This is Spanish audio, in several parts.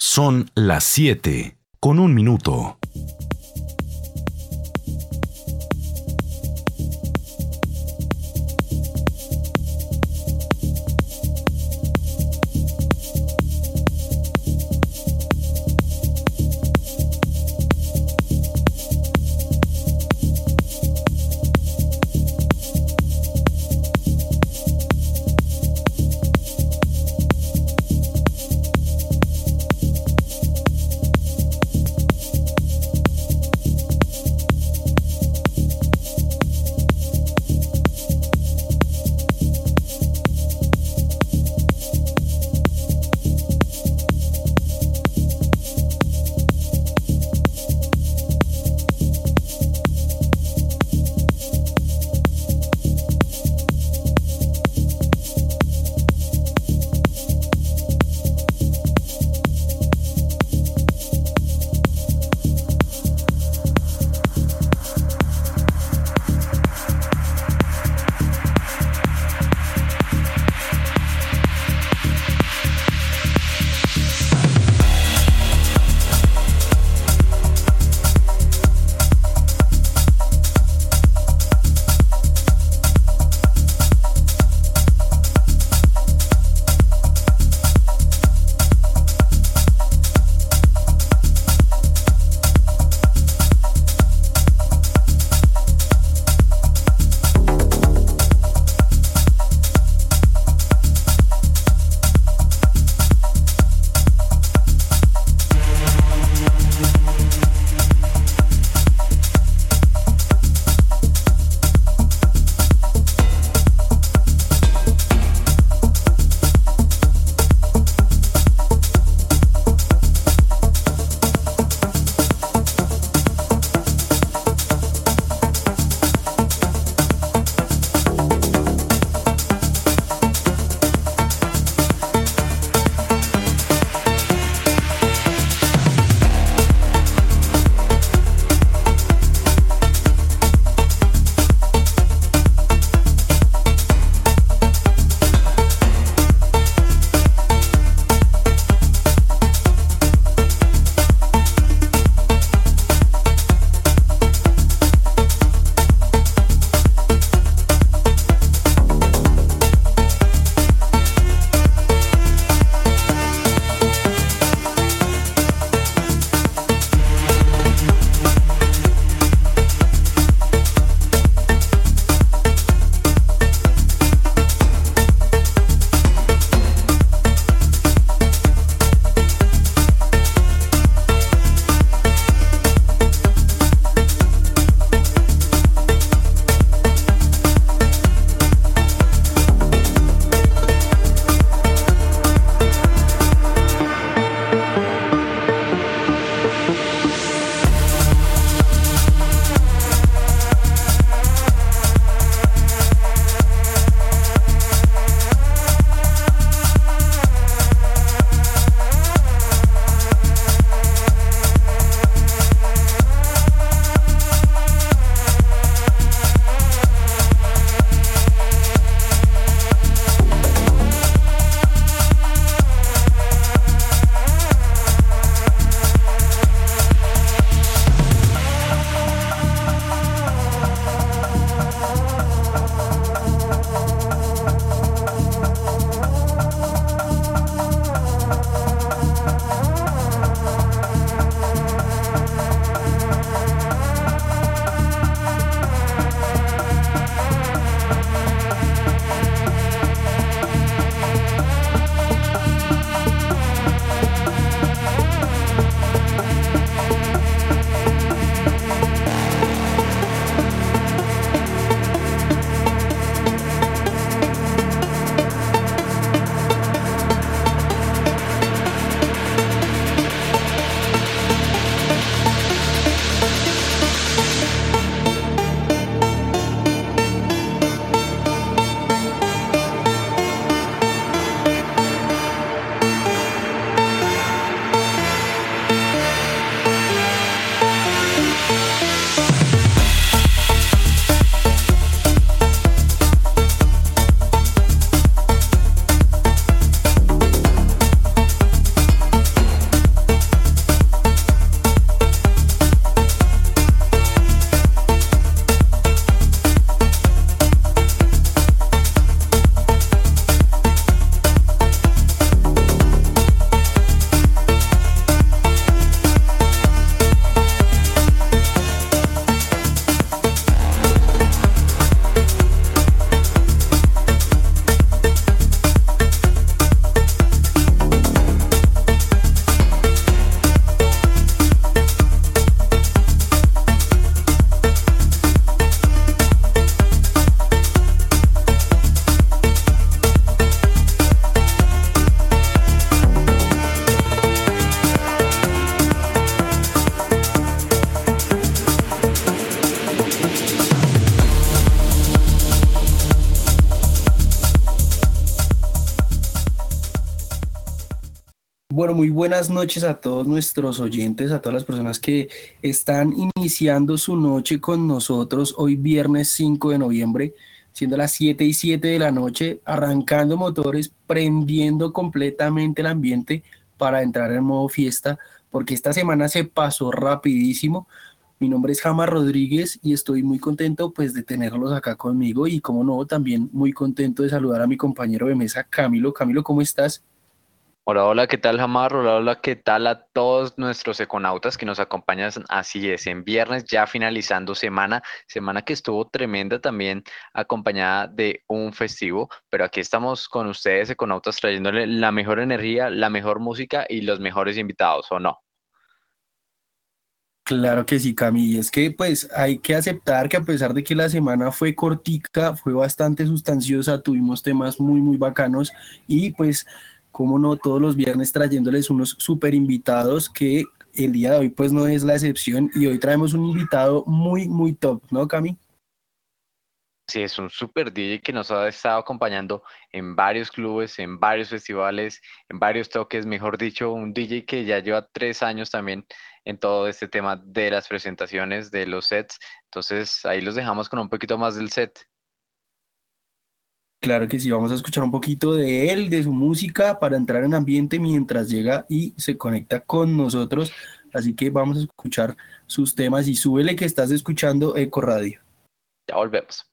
Son las 7 con un minuto. Muy buenas noches a todos nuestros oyentes, a todas las personas que están iniciando su noche con nosotros hoy viernes 5 de noviembre, siendo las 7 y 7 de la noche, arrancando motores, prendiendo completamente el ambiente para entrar en modo fiesta, porque esta semana se pasó rapidísimo. Mi nombre es Jama Rodríguez y estoy muy contento pues de tenerlos acá conmigo y como no, también muy contento de saludar a mi compañero de mesa Camilo. Camilo, ¿cómo estás? Hola, hola, ¿qué tal, Jamar? Hola, hola, ¿qué tal a todos nuestros econautas que nos acompañan? Así es, en viernes ya finalizando semana, semana que estuvo tremenda también acompañada de un festivo, pero aquí estamos con ustedes, econautas, trayéndole la mejor energía, la mejor música y los mejores invitados, ¿o no? Claro que sí, Cami. Es que pues hay que aceptar que a pesar de que la semana fue cortica, fue bastante sustanciosa, tuvimos temas muy, muy bacanos y pues como no, todos los viernes trayéndoles unos super invitados que el día de hoy pues no es la excepción y hoy traemos un invitado muy, muy top, ¿no, Cami? Sí, es un super DJ que nos ha estado acompañando en varios clubes, en varios festivales, en varios toques, mejor dicho, un DJ que ya lleva tres años también en todo este tema de las presentaciones, de los sets. Entonces ahí los dejamos con un poquito más del set. Claro que sí, vamos a escuchar un poquito de él, de su música, para entrar en ambiente mientras llega y se conecta con nosotros. Así que vamos a escuchar sus temas y súbele que estás escuchando Eco Radio. Ya volvemos.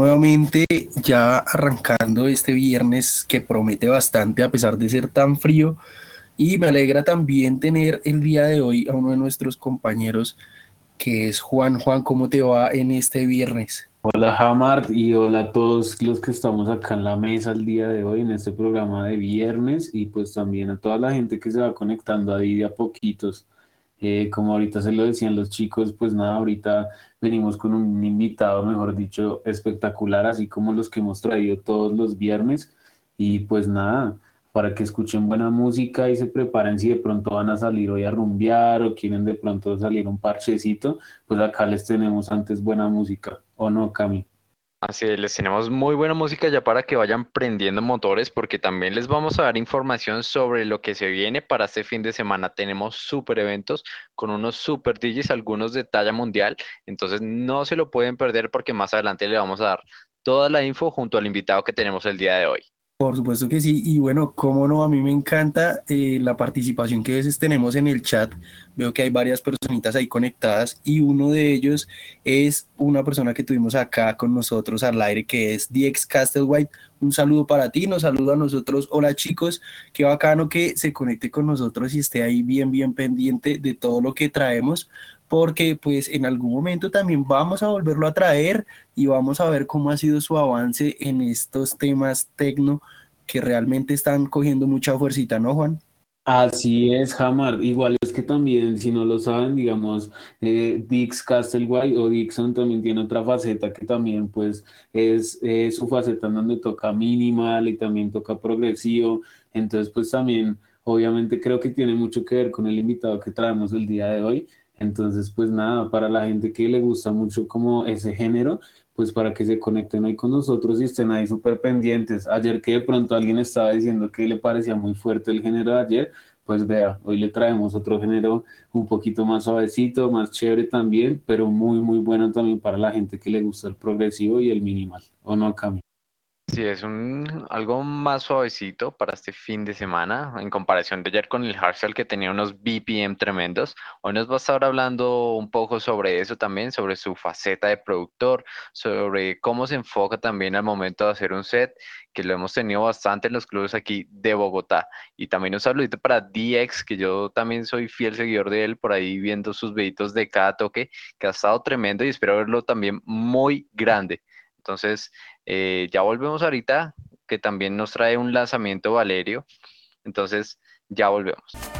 Nuevamente ya arrancando este viernes que promete bastante a pesar de ser tan frío. Y me alegra también tener el día de hoy a uno de nuestros compañeros que es Juan. Juan, ¿cómo te va en este viernes? Hola Hamart y hola a todos los que estamos acá en la mesa el día de hoy en este programa de viernes y pues también a toda la gente que se va conectando ahí de a poquitos. Eh, como ahorita se lo decían los chicos, pues nada, ahorita venimos con un invitado, mejor dicho, espectacular, así como los que hemos traído todos los viernes. Y pues nada, para que escuchen buena música y se preparen si de pronto van a salir hoy a rumbear o quieren de pronto salir un parchecito, pues acá les tenemos antes buena música, ¿o no, Cami? Así es, les tenemos muy buena música ya para que vayan prendiendo motores porque también les vamos a dar información sobre lo que se viene para este fin de semana. Tenemos super eventos con unos super DJs, algunos de talla mundial, entonces no se lo pueden perder porque más adelante le vamos a dar toda la info junto al invitado que tenemos el día de hoy. Por supuesto que sí, y bueno, cómo no, a mí me encanta eh, la participación que a veces tenemos en el chat. Veo que hay varias personitas ahí conectadas y uno de ellos es una persona que tuvimos acá con nosotros al aire, que es DX Castlewhite. Un saludo para ti, nos saludo a nosotros. Hola chicos, qué bacano que se conecte con nosotros y esté ahí bien, bien pendiente de todo lo que traemos porque pues en algún momento también vamos a volverlo a traer y vamos a ver cómo ha sido su avance en estos temas tecno que realmente están cogiendo mucha fuercita, ¿no, Juan? Así es, Hamar. Igual es que también, si no lo saben, digamos, eh, Dix Castlewhite o Dixon también tiene otra faceta que también, pues, es su faceta en donde toca minimal y también toca progresivo. Entonces, pues también, obviamente, creo que tiene mucho que ver con el invitado que traemos el día de hoy. Entonces, pues nada, para la gente que le gusta mucho como ese género, pues para que se conecten hoy con nosotros y estén ahí súper pendientes. Ayer que de pronto alguien estaba diciendo que le parecía muy fuerte el género de ayer, pues vea, hoy le traemos otro género un poquito más suavecito, más chévere también, pero muy, muy bueno también para la gente que le gusta el progresivo y el minimal, ¿o no, Cami? Sí, es un algo más suavecito para este fin de semana en comparación de ayer con el hardstyle que tenía unos BPM tremendos. Hoy nos va a estar hablando un poco sobre eso también, sobre su faceta de productor, sobre cómo se enfoca también al momento de hacer un set, que lo hemos tenido bastante en los clubes aquí de Bogotá. Y también un saludito para DX, que yo también soy fiel seguidor de él, por ahí viendo sus videitos de cada toque, que ha estado tremendo y espero verlo también muy grande. Entonces, eh, ya volvemos ahorita, que también nos trae un lanzamiento Valerio. Entonces, ya volvemos.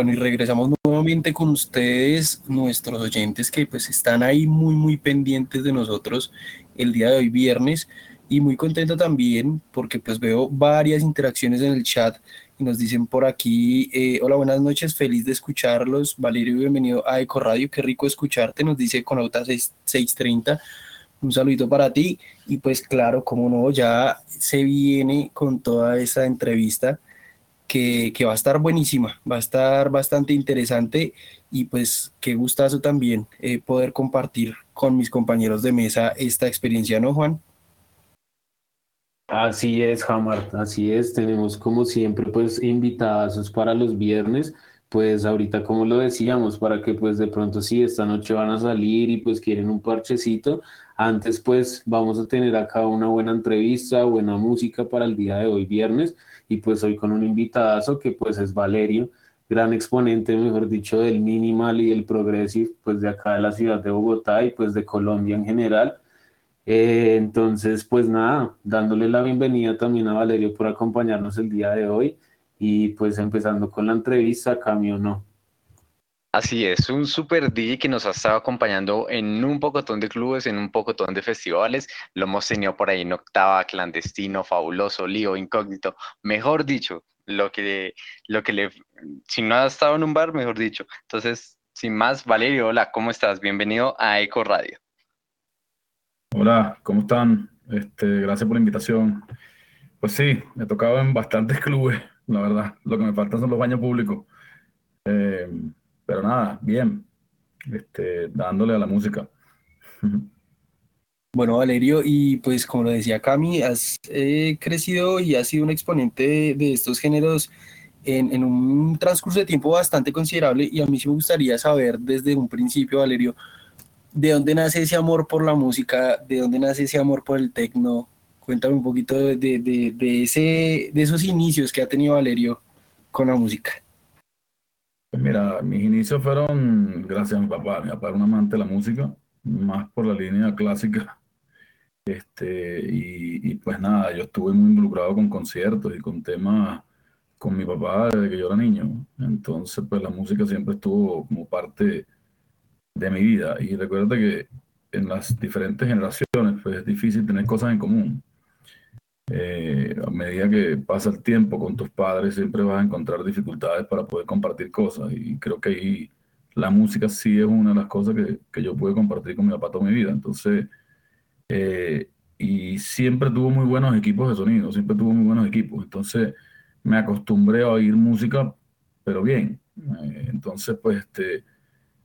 Bueno, y regresamos nuevamente con ustedes, nuestros oyentes que pues están ahí muy, muy pendientes de nosotros el día de hoy viernes y muy contento también porque pues veo varias interacciones en el chat y nos dicen por aquí, eh, hola, buenas noches, feliz de escucharlos. Valerio, bienvenido a Eco Radio, qué rico escucharte, nos dice Conauta 630. Un saludito para ti y pues claro, como no, ya se viene con toda esa entrevista que, va a estar buenísima, va a estar bastante interesante y pues qué gustazo también eh, poder compartir con mis compañeros de mesa esta experiencia, ¿no, Juan? Así es, Hamar, así es. Tenemos como siempre pues invitados para los viernes, pues ahorita como lo decíamos, para que pues de pronto si esta noche van a salir y pues quieren un parchecito, antes pues vamos a tener acá una buena entrevista, buena música para el día de hoy viernes y pues hoy con un invitadazo que pues es Valerio, gran exponente, mejor dicho, del minimal y del progressive, pues de acá de la ciudad de Bogotá y pues de Colombia en general. Eh, entonces, pues nada, dándole la bienvenida también a Valerio por acompañarnos el día de hoy y pues empezando con la entrevista, cambio no. Así es, un super DJ que nos ha estado acompañando en un pocotón de clubes, en un pocotón de festivales. Lo hemos tenido por ahí en Octava, Clandestino, Fabuloso, Lío, Incógnito. Mejor dicho, lo que, lo que le. Si no ha estado en un bar, mejor dicho. Entonces, sin más, Valerio, hola, ¿cómo estás? Bienvenido a Eco Radio. Hola, ¿cómo están? Este, gracias por la invitación. Pues sí, he tocado en bastantes clubes, la verdad. Lo que me falta son los baños públicos. Eh, pero nada, bien, este, dándole a la música. Bueno, Valerio, y pues como lo decía Cami, has eh, crecido y has sido un exponente de, estos géneros en, un transcurso de tiempo bastante considerable y a mí sí me gustaría saber desde un principio, Valerio, ¿de dónde nace ese amor por la música? ¿De dónde nace ese amor por el tecno? Cuéntame un poquito de, de, de, ese, de esos inicios que ha tenido Valerio con la música. Mira, mis inicios fueron gracias a mi papá. Mi papá era un amante de la música, más por la línea clásica. Este, y, pues nada, yo estuve muy involucrado con conciertos y con temas con mi papá desde que yo era niño. Entonces, pues la música siempre estuvo como parte de mi vida. Y recuerda que en las diferentes generaciones, pues es difícil tener cosas en común. Eh, a medida que pasa el tiempo con tus padres, siempre vas a encontrar dificultades para poder compartir cosas. Y creo que ahí la música sí es una de las cosas que, que yo pude compartir con mi papá toda mi vida. Entonces, eh, y siempre tuvo muy buenos equipos de sonido, siempre tuvo muy buenos equipos. Entonces, me acostumbré a oír música, pero bien. Eh, entonces, pues, este,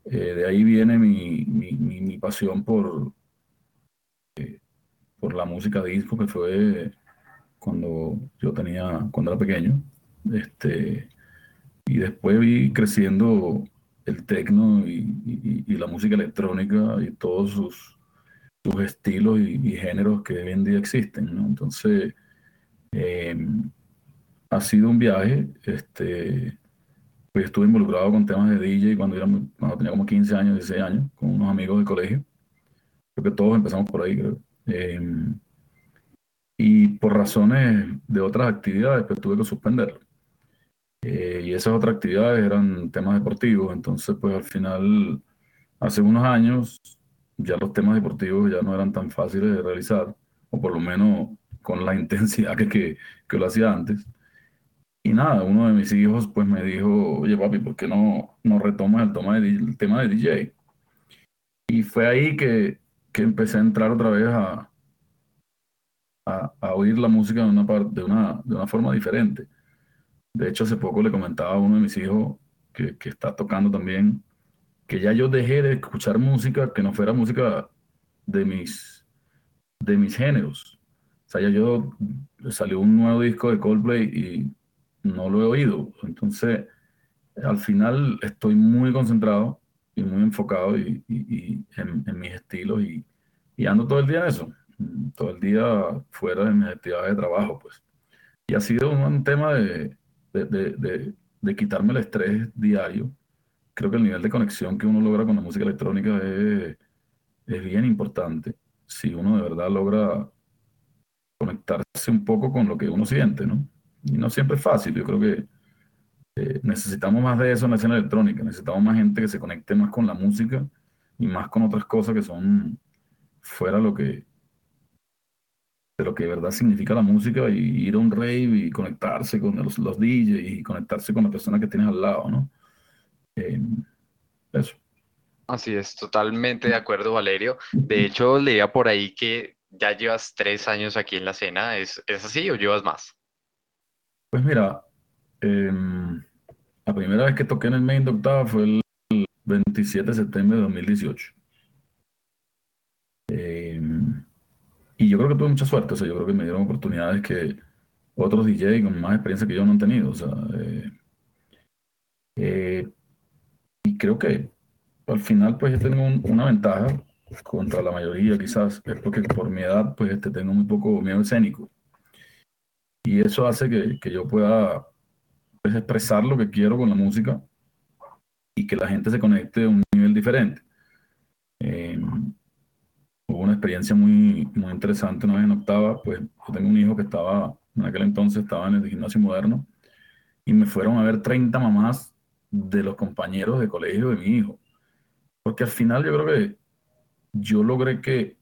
de ahí viene mi, mi, mi, pasión por, por la música disco, que fue cuando yo tenía, cuando era pequeño. Este, y después vi creciendo el tecno y, la música electrónica y todos sus, sus estilos y, géneros que hoy en día existen. Entonces, em, ha sido un viaje. Este, pues estuve involucrado con temas de DJ cuando, era, cuando tenía como 15 años, 16 años, con unos amigos de colegio. Creo que todos empezamos por ahí, creo. Em, y por razones de otras actividades, pues tuve que suspenderlo. Eh, y esas otras actividades eran temas deportivos, entonces pues al final, hace unos años, ya los temas deportivos ya no eran tan fáciles de realizar, o por lo menos con la intensidad que, que, que lo hacía antes. Y nada, uno de mis hijos pues me dijo, oye papi, ¿por qué no, no retomas el, toma de, el tema de DJ? Y fue ahí que, que empecé a entrar otra vez a, a, oír la música de una, de, una, de una forma diferente. De hecho, hace poco le comentaba a uno de mis hijos que, que, está tocando también, que ya yo dejé de escuchar música que no fuera música de mis, de mis géneros. O sea, ya yo salió un nuevo disco de Coldplay y no lo he oído. Entonces, al final estoy muy concentrado y muy enfocado y, en, en, mis estilos y, y ando todo el día en eso todo el día fuera de mis actividades de trabajo, pues. Y ha sido un, tema de, de, de, de, quitarme el estrés diario. Creo que el nivel de conexión que uno logra con la música electrónica es, es bien importante. Si uno de verdad logra conectarse un poco con lo que uno siente, ¿no? Y no siempre es fácil. Yo creo que Eh, necesitamos más de eso en la escena electrónica, necesitamos más gente que se conecte más con la música y más con otras cosas que son fuera lo que de lo que de verdad significa la música y ir a un rave y conectarse con los, los DJs y conectarse con la persona que tienes al lado, ¿no? Eh, eso. Así es, totalmente de acuerdo, Valerio. De hecho, leía por ahí que ya llevas tres años aquí en la escena. ¿Es, ¿es así o llevas más? Pues mira, em, la primera vez que toqué en el Main de Octava fue el 27 de septiembre de 2018. Em, y yo creo que tuve mucha suerte, o sea, yo creo que me dieron oportunidades que otros DJ con más experiencia que yo no han tenido, o sea, eh, eh, y creo que al final pues yo tengo una ventaja contra la mayoría quizás, es porque por mi edad pues este, tengo muy poco miedo escénico. Y eso hace que, que yo pueda pues, expresar lo que quiero con la música y que la gente se conecte a un nivel diferente. Eh, hubo una experiencia muy, muy interesante una vez en octava, pues yo tengo un hijo que estaba, en aquel entonces estaba en el gimnasio moderno, y me fueron a ver 30 mamás de los compañeros de colegio de mi hijo. Porque al final yo creo que yo logré que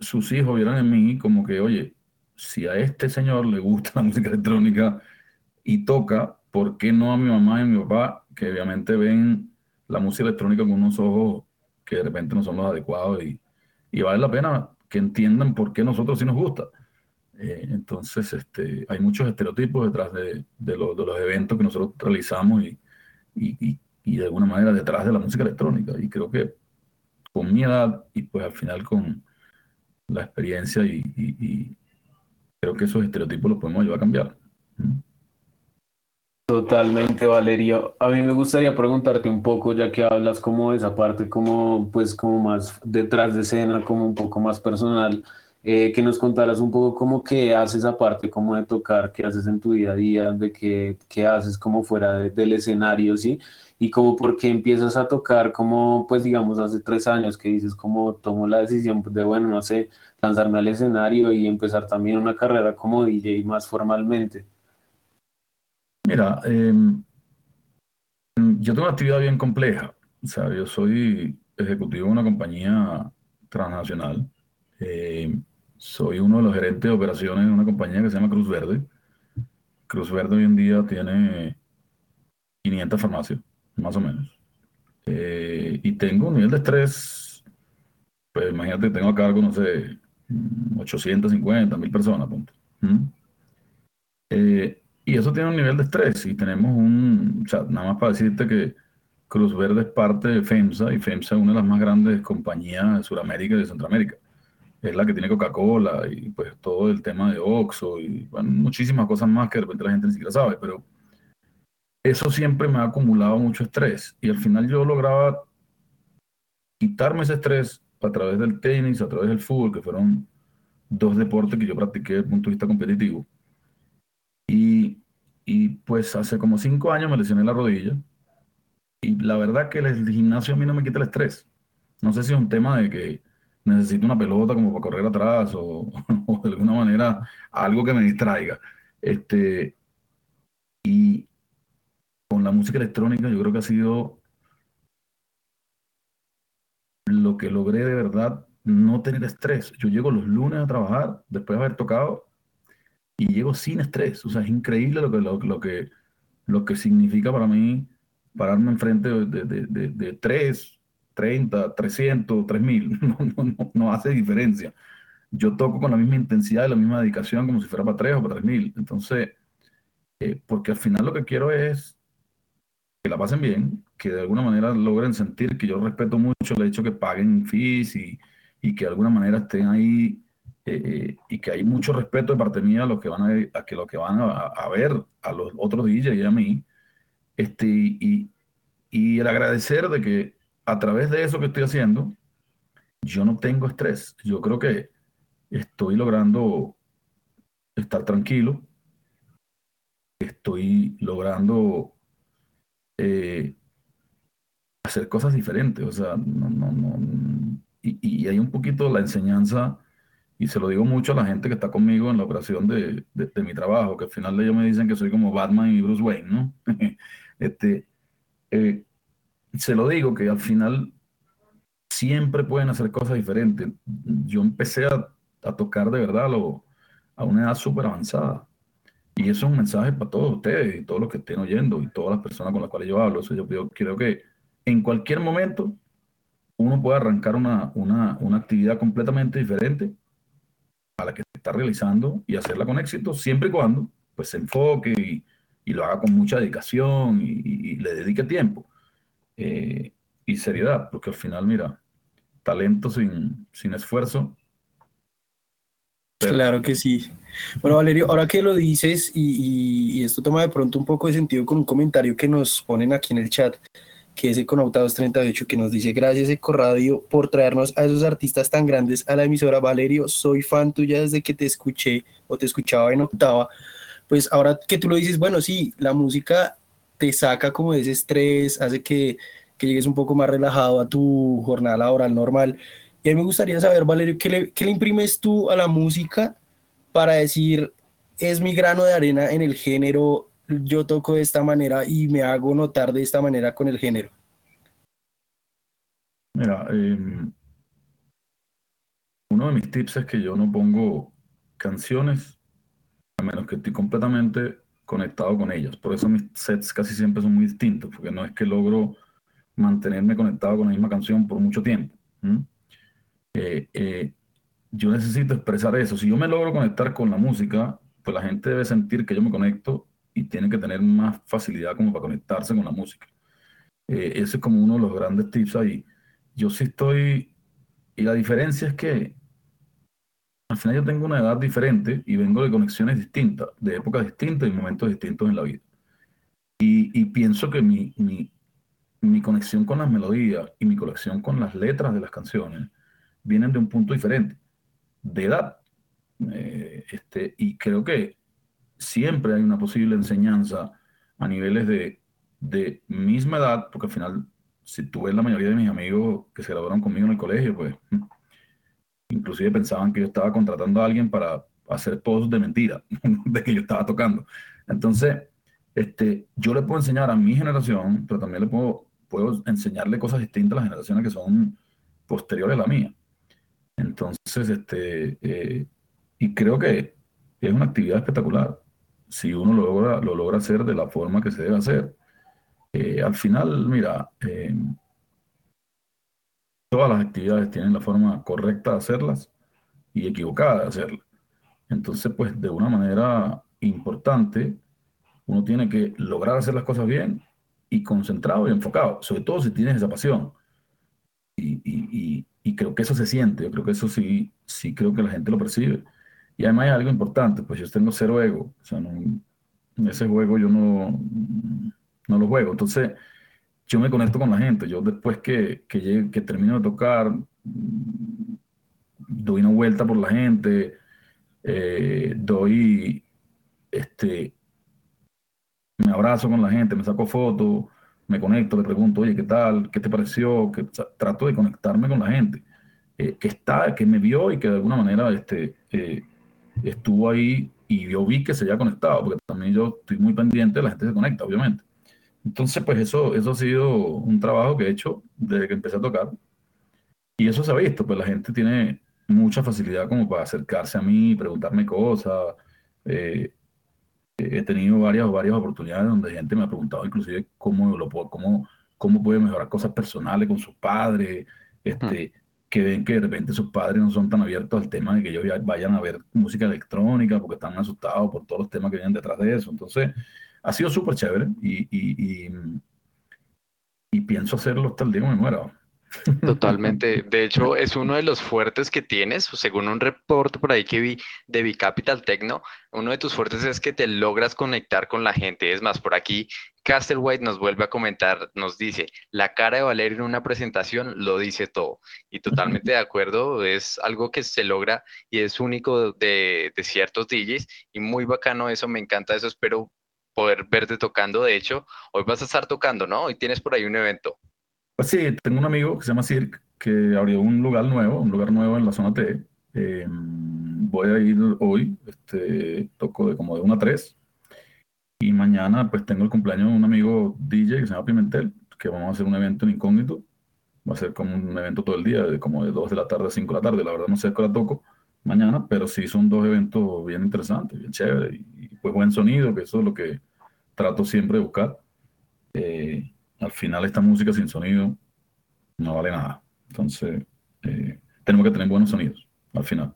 sus hijos vieran en mí como que, oye, si a este señor le gusta la música electrónica y toca, ¿por qué no a mi mamá y a mi papá, que obviamente ven la música electrónica con unos ojos que de repente no son los adecuados y, y vale la pena que entiendan por qué nosotros sí nos gusta. Eh, entonces, este, hay muchos estereotipos detrás de, de, los eventos que nosotros realizamos y, y, y, de alguna manera detrás de la música electrónica. Y creo que con mi edad y pues al final con la experiencia y, creo que esos estereotipos los podemos ayudar a cambiar. Totalmente, Valerio. A mí me gustaría preguntarte un poco, ya que hablas como de esa parte, como pues como más detrás de escena, como un poco más personal, eh, que nos contaras un poco cómo que haces aparte, como de tocar, qué haces en tu día a día, de qué, qué haces como fuera del escenario, ¿sí? Y como por qué empiezas a tocar, como pues digamos hace tres años que dices como tomo la decisión de, bueno, no sé, lanzarme al escenario y empezar también una carrera como DJ más formalmente. Mira, em, yo tengo una actividad bien compleja. O sea, yo soy ejecutivo de una compañía transnacional. Em, soy uno de los gerentes de operaciones de una compañía que se llama Cruz Verde. Cruz Verde hoy en día tiene 500 farmacias, más o menos. Eh, y tengo un nivel de estrés, pues imagínate tengo a cargo, no sé, 850, mil personas, punto. ¿Mm? Eh, y eso tiene un nivel de estrés y tenemos un, o sea, nada más para decirte que Cruz Verde es parte de FEMSA y FEMSA es una de las más grandes compañías de Sudamérica y de Centroamérica. Es la que tiene Coca-Cola y pues todo el tema de Oxxo y muchísimas cosas más que de repente la gente ni siquiera sabe, pero eso siempre me ha acumulado mucho estrés y al final yo lograba quitarme ese estrés a través del tenis, a través del fútbol, que fueron dos deportes que yo practiqué desde el punto de vista competitivo y, y pues hace como cinco años me lesioné la rodilla. Y la verdad que el gimnasio a mí no me quita el estrés. No sé si es un tema de que necesito una pelota como para correr atrás o, o de alguna manera algo que me distraiga. Este, y con la música electrónica yo creo que ha sido lo que logré de verdad no tener estrés. Yo llego los lunes a trabajar después de haber tocado y llego sin estrés. O sea, es increíble lo que, lo, que, lo que significa para mí pararme enfrente de, de, de, de 3, 30, 300, 3000. No, no, no, no hace diferencia. Yo toco con la misma intensidad y la misma dedicación como si fuera para 3 o para 3000. Entonces, eh, porque al final lo que quiero es que la pasen bien, que de alguna manera logren sentir que yo respeto mucho el hecho que paguen fees y, y que de alguna manera estén ahí eh, y que hay mucho respeto de parte mía a los que van a, a que lo que van a, ver a los otros DJs y a mí, este, y, y el agradecer de que a través de eso que estoy haciendo, yo no tengo estrés. Yo creo que estoy logrando estar tranquilo, estoy logrando eh, hacer cosas diferentes, o sea, no, no, no, y, y hay un poquito la enseñanza y se lo digo mucho a la gente que está conmigo en la operación de, de, mi trabajo, que al final de ellos me dicen que soy como Batman y Bruce Wayne, ¿no? Este, eh, se lo digo que al final siempre pueden hacer cosas diferentes. Yo empecé a, tocar de verdad lo, a una edad súper avanzada. Y eso es un mensaje para todos ustedes y todos los que estén oyendo y todas las personas con las cuales yo hablo. Eso yo, creo que en cualquier momento uno puede arrancar una, una, una actividad completamente diferente a la que está realizando y hacerla con éxito, siempre y cuando pues, se enfoque y, y lo haga con mucha dedicación y, le dedique tiempo eh, y seriedad, porque al final, mira, talento sin, sin esfuerzo. Claro que sí. Bueno, Valerio, ahora que lo dices y, y, esto toma de pronto un poco de sentido con un comentario que nos ponen aquí en el chat, que es Econauta238, que nos dice, gracias Ecoradio por traernos a esos artistas tan grandes a la emisora. Valerio, soy fan tuya desde que te escuché o te escuchaba en octava. Pues ahora que tú lo dices, bueno, sí, la música te saca como de ese estrés, hace que, que llegues un poco más relajado a tu jornada laboral normal. Y a mí me gustaría saber, Valerio, ¿qué le, qué le imprimes tú a la música para decir, es mi grano de arena en el género yo toco de esta manera y me hago notar de esta manera con el género? Mira, em, uno de mis tips es que yo no pongo canciones a menos que estoy completamente conectado con ellas. Por eso mis sets casi siempre son muy distintos, porque no es que logro mantenerme conectado con la misma canción por mucho tiempo. Eh, eh, yo necesito expresar eso. Si yo me logro conectar con la música, pues la gente debe sentir que yo me conecto y tiene que tener más facilidad como para conectarse con la música. Eh, ese es como uno de los grandes tips ahí. Yo sí estoy, y la diferencia es que al final yo tengo una edad diferente y vengo de conexiones distintas, de épocas distintas y momentos distintos en la vida. Y, pienso que mi, mi, conexión con las melodías y mi conexión con las letras de las canciones vienen de un punto diferente, de edad. Eh, este, y creo que siempre hay una posible enseñanza a niveles de, de misma edad, porque al final, si tú ves la mayoría de mis amigos que se graduaron conmigo en el colegio, pues inclusive pensaban que yo estaba contratando a alguien para hacer posts de mentira, de que yo estaba tocando. Entonces, este, yo le puedo enseñar a mi generación, pero también le puedo, puedo enseñarle cosas distintas a las generaciones que son posteriores a la mía. Entonces, este, eh, y creo que es una actividad espectacular si uno lo logra, lo logra hacer de la forma que se debe hacer. Eh, al final, mira, eh, todas las actividades tienen la forma correcta de hacerlas y equivocada de hacerlas. Entonces, pues de una manera importante, uno tiene que lograr hacer las cosas bien y concentrado y enfocado, sobre todo si tienes esa pasión. Y, y, y, creo que eso se siente, yo creo que eso sí, sí creo que la gente lo percibe. Y además hay algo importante, pues yo tengo cero ego, o sea, en ese juego yo no, no lo juego. Entonces, yo me conecto con la gente. Yo después que, que, que termino de tocar, doy una vuelta por la gente, eh, doy, este, me abrazo con la gente, me saco fotos, me conecto, le pregunto, oye, ¿qué tal? ¿Qué te pareció? Trato de conectarme con la gente eh, que está, que me vio y que de alguna manera este, eh, estuvo ahí y yo vi que se había conectado, porque también yo estoy muy pendiente, la gente se conecta, obviamente. Entonces, pues eso, eso ha sido un trabajo que he hecho desde que empecé a tocar. Y eso se ha visto, pues la gente tiene mucha facilidad como para acercarse a mí, preguntarme cosas. Eh, he tenido varias, varias oportunidades donde gente me ha preguntado inclusive cómo, lo puedo, cómo, cómo puede mejorar cosas personales con sus padres, este, que ven que de repente sus padres no son tan abiertos al tema de que ellos vayan a ver música electrónica porque están asustados por todos los temas que vienen detrás de eso. Entonces, ha sido súper chévere y, y, y, pienso hacerlo hasta el día que me muera. Totalmente. De hecho, es uno de los fuertes que tienes, según un reporte por ahí que vi de Bicapital Tecno, uno de tus fuertes es que te logras conectar con la gente. Es más, por aquí White nos vuelve a comentar, nos dice, la cara de Valerio en una presentación lo dice todo. Y totalmente de acuerdo, es algo que se logra y es único de, de ciertos DJs y muy bacano eso, me encanta eso, espero poder verte tocando. De hecho, hoy vas a estar tocando, ¿no? Hoy tienes por ahí un evento. Pues sí, tengo un amigo que se llama Cirque, que abrió un lugar nuevo, un lugar nuevo en la zona T. Em, voy a ir hoy, este, toco de como de 1 a 3. Y mañana pues tengo el cumpleaños de un amigo DJ que se llama Pimentel, que vamos a hacer un evento en incógnito. Va a ser como un evento todo el día, de como de 2 de la tarde a 5 de la tarde. La verdad no sé hora toco mañana, pero sí son dos eventos bien interesantes, bien chéveres. Y, pues buen sonido, que eso es lo que trato siempre de buscar. Eh, al final esta música sin sonido no vale nada. Entonces, eh, tenemos que tener buenos sonidos al final.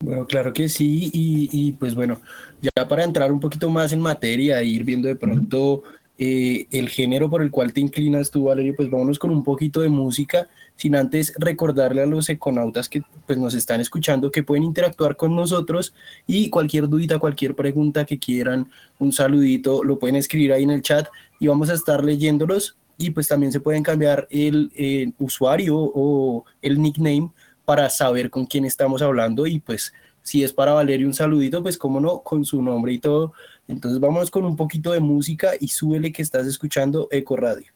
Bueno, claro que sí, y, pues bueno, ya para entrar un poquito más en materia e ir viendo de pronto eh, el género por el cual te inclinas tú, Valerio, pues vámonos con un poquito de música, sin antes recordarle a los econautas que pues nos están escuchando que pueden interactuar con nosotros y cualquier dudita, cualquier pregunta que quieran, un saludito, lo pueden escribir ahí en el chat y vamos a estar leyéndolos y pues también se pueden cambiar el eh, usuario o el nickname para saber con quién estamos hablando y pues si es para Valerio un saludito, pues cómo no, con su nombre y todo. Entonces vamos con un poquito de música y súbele que estás escuchando Eco Radio.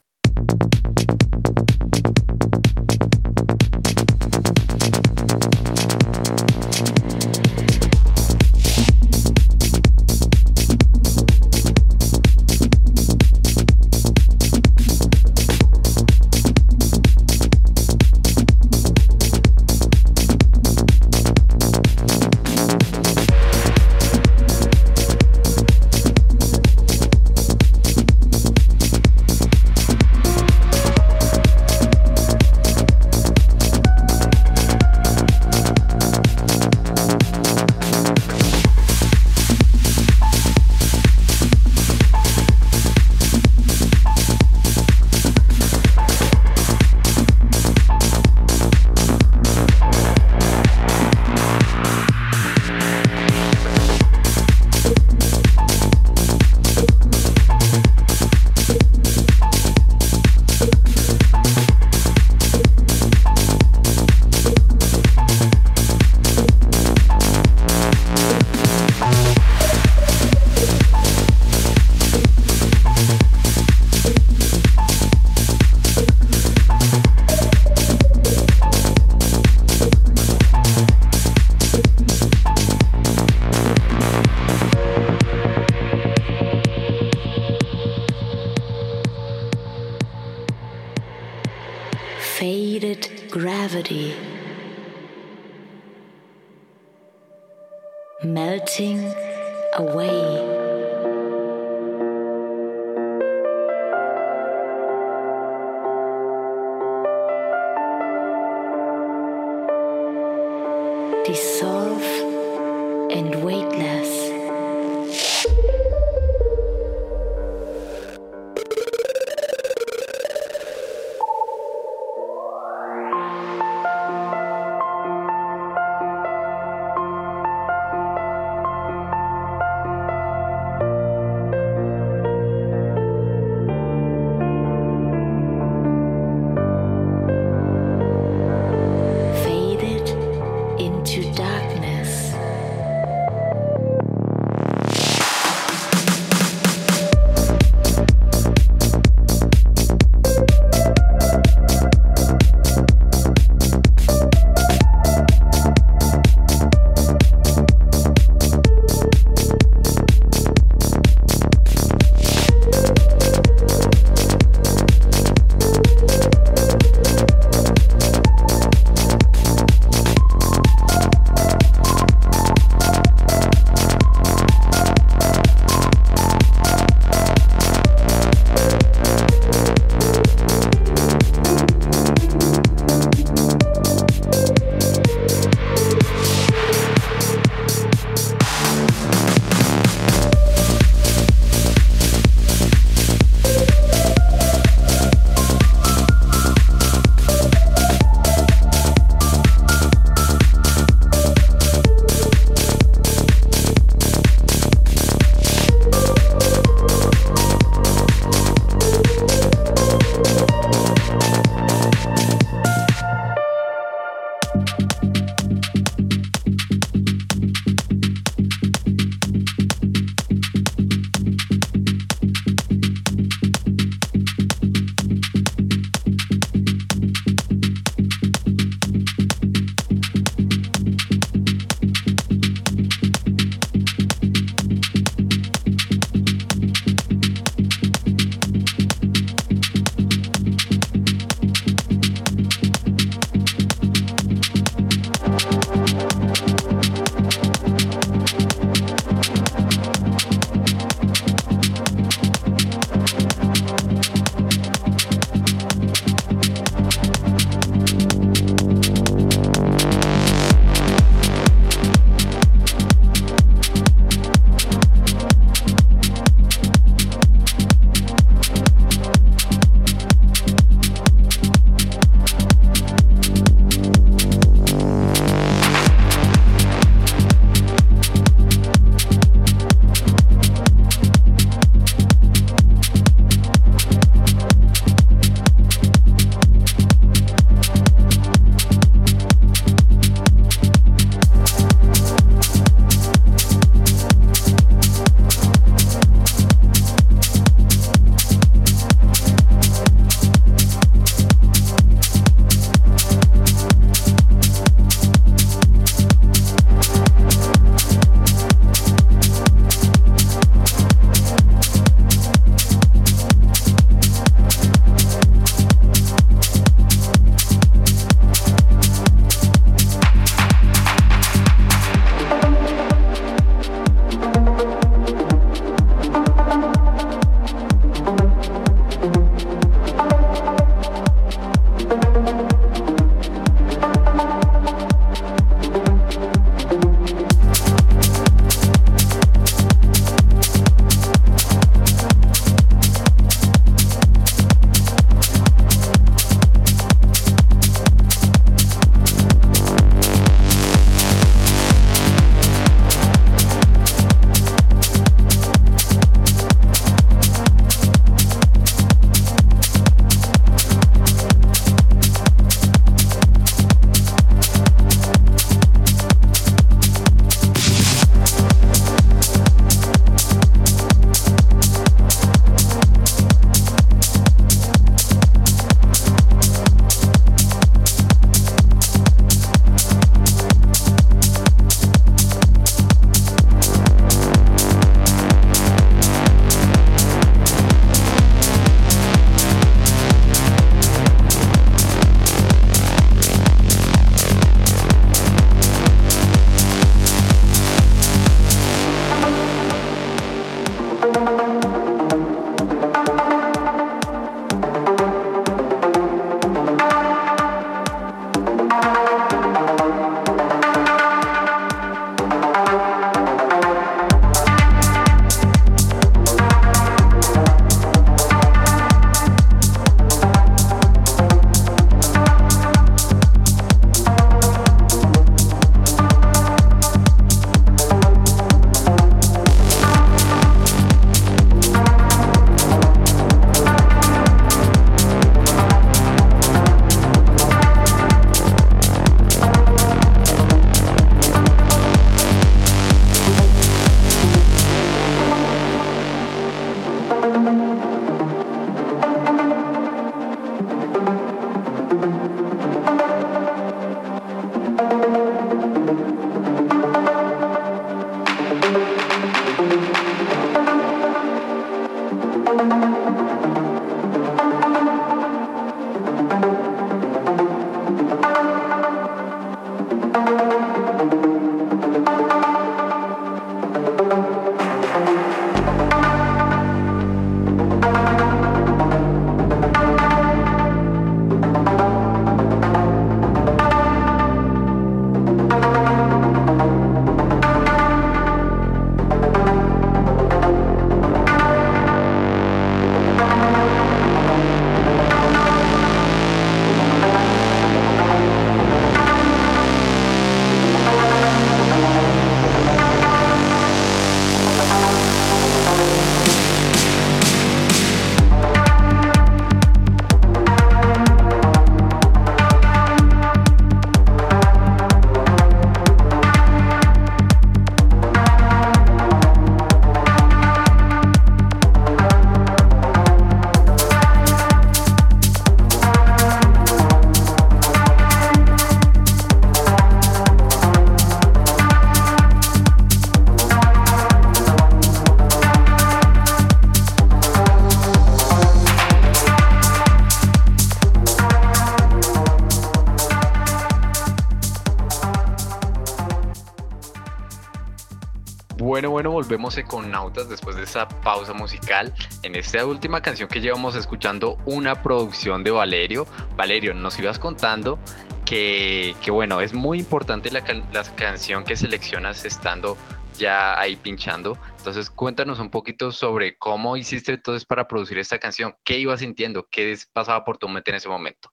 Volvemos con Nautas después de esa pausa musical. En esta última canción que llevamos escuchando una producción de Valerio. Valerio, nos ibas contando que, bueno, es muy importante la, la canción que seleccionas estando ya ahí pinchando. Entonces, cuéntanos un poquito sobre cómo hiciste entonces para producir esta canción. ¿Qué ibas sintiendo? ¿Qué pasaba por tu mente en ese momento?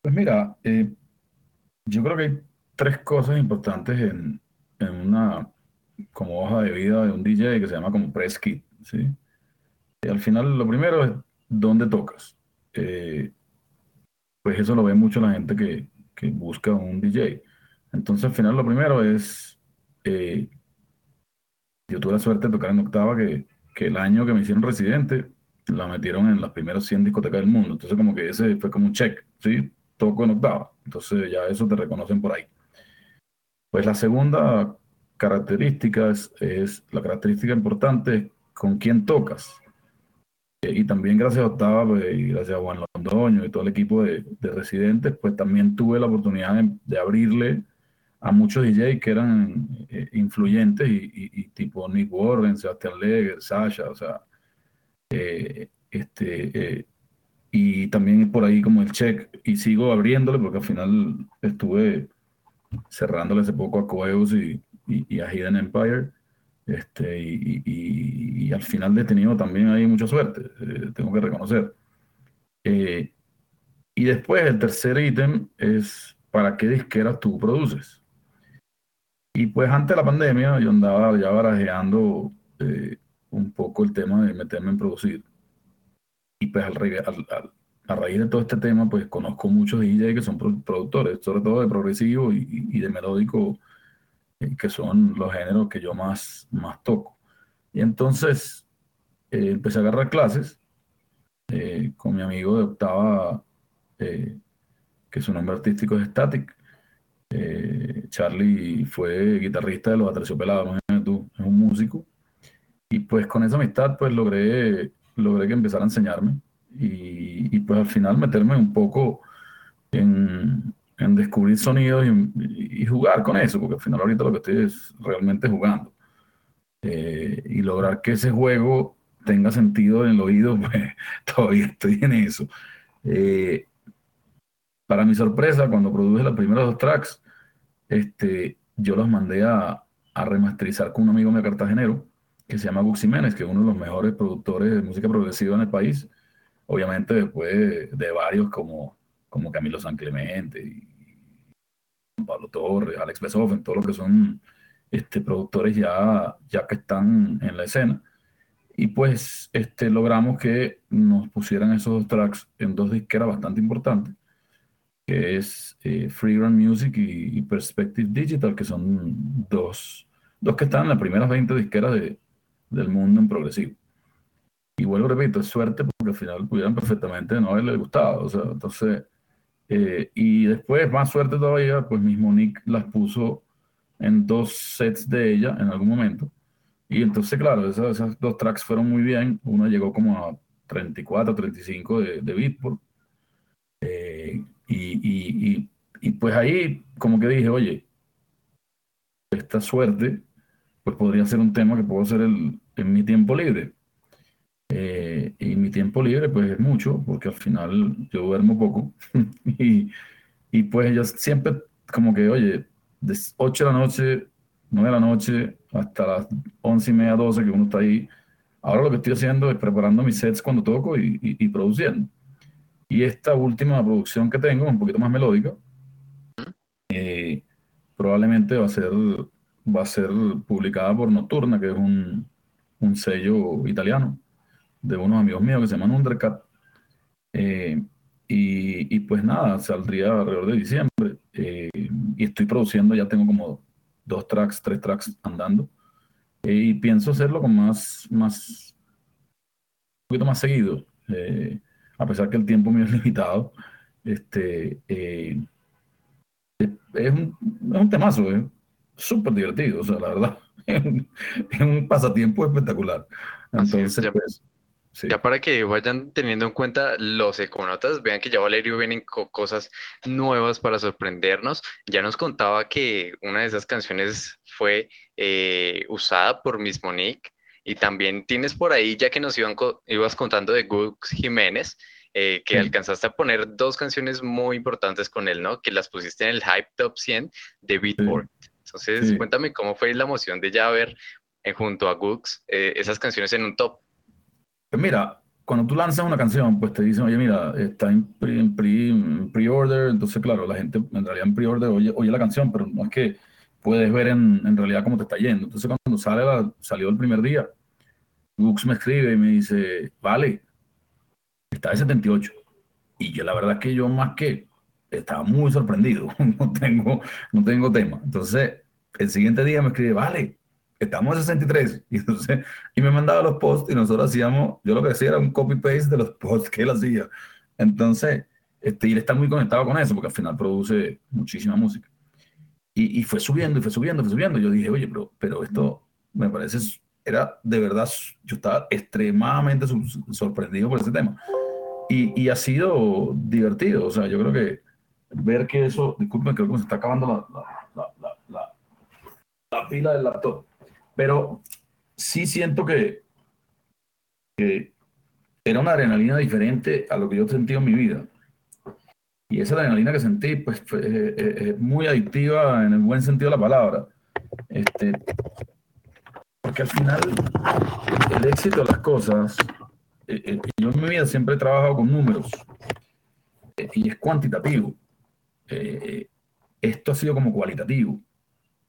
Pues mira, eh, yo creo que hay tres cosas importantes en, una como hoja de vida de un DJ que se llama como press kit, ¿sí? Y al final lo primero es dónde tocas. Eh, pues eso lo ve mucho la gente que, que, busca un DJ. Entonces al final lo primero es, eh, yo tuve la suerte de tocar en Octava que, que el año que me hicieron residente la metieron en las primeras 100 discotecas del mundo. Entonces como que ese fue como un check, ¿sí? toco en octava. Entonces ya eso te reconocen por ahí. Pues la segunda característica es, la característica importante con quién tocas. Eh, y también gracias a Octava pues, y gracias a Juan Londoño y todo el equipo de, residentes, pues también tuve la oportunidad de, abrirle a muchos DJs que eran eh, influyentes y, tipo Nick Warren, Sebastián Leger, Sasha, o sea, eh, este, y también por ahí como el check y sigo abriéndole porque al final estuve cerrándole hace poco a Coeus y, y, a Hidden Empire este, y, y, al final he tenido también ahí mucha suerte, eh, tengo que reconocer. Eh, y después el tercer ítem es para qué disqueras tú produces. Y pues antes de la pandemia yo andaba ya barajeando eh, un poco el tema de meterme en producir y pues al, a raíz de todo este tema, pues conozco muchos DJs que son productores, sobre todo de progresivo y, de melódico, que son los géneros que yo más, más toco. Y entonces eh, empecé a agarrar clases eh, con mi amigo de octava, que su nombre artístico es Static. Charlie fue guitarrista de los Aterciopelados, tú, es un músico. Y pues con esa amistad, pues logré logré que empezara a enseñarme y, pues al final meterme un poco en, descubrir sonidos y, jugar con eso, porque al final ahorita lo que estoy es realmente jugando. Eh, y lograr que ese juego tenga sentido en el oído, pues todavía estoy en eso. Eh, para mi sorpresa, cuando produje los primeros dos tracks, este, yo los mandé a, a remasterizar con un amigo mío cartagenero que se llama Bux Jiménez, que es uno de los mejores productores de música progresiva en el país. Obviamente después de, varios como, como Camilo San Clemente y Pablo Torres, Alex Besoffen, todos los que son este, productores ya, ya que están en la escena. Y pues este, logramos que nos pusieran esos dos tracks en dos disqueras bastante importantes, que es eh, Freeground Music y, Perspective Digital, que son dos, dos que están en las primeras 20 disqueras de, del mundo en progresivo. Y vuelvo, repito, es suerte porque al final pudieran perfectamente no haberle gustado. O sea, entonces, eh, y después, más suerte todavía, pues mismo Nick las puso en dos sets de ella en algún momento. Y entonces, claro, esas, dos tracks fueron muy bien. Una llegó como a 34, 35 de, de Beatport. Eh, y, y, y, pues ahí, como que dije, oye, esta suerte pues podría ser un tema que puedo hacer en mi tiempo libre. Eh, y mi tiempo libre, pues es mucho, porque al final yo duermo poco. y, y, pues yo siempre, como que, oye, de 8 de la noche, 9 de la noche, hasta las 11 y media, 12, que uno está ahí. Ahora lo que estoy haciendo es preparando mis sets cuando toco y, y, produciendo. Y esta última producción que tengo, un poquito más melódica, eh, probablemente va a ser va a ser publicada por Nocturna, que es un, un sello italiano de unos amigos míos que se llaman Undercut. Eh, y, y, pues nada, saldría alrededor de diciembre. Eh, y estoy produciendo, ya tengo como dos tracks, tres tracks andando. Eh, y pienso hacerlo con más, más, un poquito más seguido. a pesar que el tiempo mío es limitado. Este, es, un, es un temazo, ¿eh? súper divertido, o sea, la verdad, es un, pasatiempo espectacular. Entonces, pues, Ya para que vayan teniendo en cuenta los econotas, vean que ya Valerio vienen con cosas nuevas para sorprendernos. Ya nos contaba que una de esas canciones fue eh, usada por Miss Monique y también tienes por ahí, ya que nos iban ibas contando de Gux Jiménez, eh, que alcanzaste a poner dos canciones muy importantes con él, ¿no? Que las pusiste en el Hype Top 100 de Beatport. Entonces, cuéntame cómo fue la emoción de ya ver eh, junto a Gux esas canciones en un top. Pues mira, cuando tú lanzas una canción, pues te dicen, oye, mira, está en pre-order, entonces claro, la gente en realidad en pre-order oye, oye, la canción, pero no es que puedes ver en, en, realidad cómo te está yendo. Entonces cuando sale la, salió el primer día, Gux me escribe y me dice, vale, está de 78. Y yo la verdad es que yo más que estaba muy sorprendido, no tengo, no tengo tema. Entonces el siguiente día me escribe, vale, estamos en 63. Y, entonces, y me mandaba los posts y nosotros hacíamos, yo lo que hacía era un copy-paste de los posts que él hacía. Entonces, este, y él está muy conectado con eso, porque al final produce muchísima música. Y, y fue subiendo, y fue subiendo, fue subiendo. Yo dije, oye, pero, pero esto me parece, era de verdad, yo estaba extremadamente sorprendido por ese tema. Y, y, ha sido divertido, o sea, yo creo que ver que eso, disculpen, creo que se está acabando la, la, la, la pila del laptop pero sí siento que, era una adrenalina diferente a lo que yo he sentido en mi vida. Y esa adrenalina que sentí, pues, es, muy adictiva en el buen sentido de la palabra. Este, porque al final, el éxito de las cosas, eh, eh, yo en mi vida siempre he trabajado con números eh, y es cuantitativo. esto ha sido como cualitativo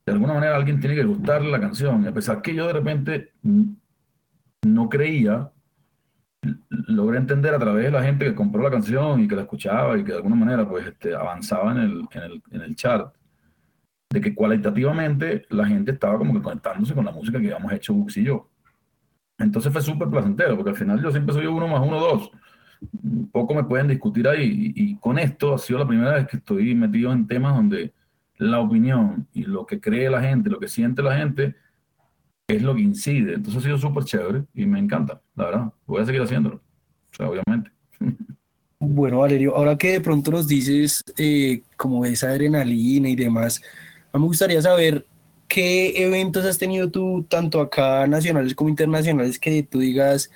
de alguna manera alguien tiene que gustarle la canción. Y a pesar que yo de repente no creía, logré entender a través de la gente que compró la canción y que la escuchaba y que de alguna manera pues este, avanzaba en el, en, el, en el chart, de que cualitativamente la gente estaba como que conectándose con la música que habíamos hecho Bux y yo. Entonces fue súper placentero, porque al final yo siempre soy uno más uno, dos. Poco me pueden discutir ahí. Y, y, con esto ha sido la primera vez que estoy metido en temas donde la opinión y lo que cree la gente, lo que siente la gente, es lo que incide. Entonces ha sido súper chévere y me encanta, la verdad. Voy a seguir haciéndolo, obviamente. Bueno, Valerio, ahora que de pronto nos dices eh, como esa adrenalina y demás, me gustaría saber qué eventos has tenido tú, tanto acá nacionales como internacionales, que tú digas,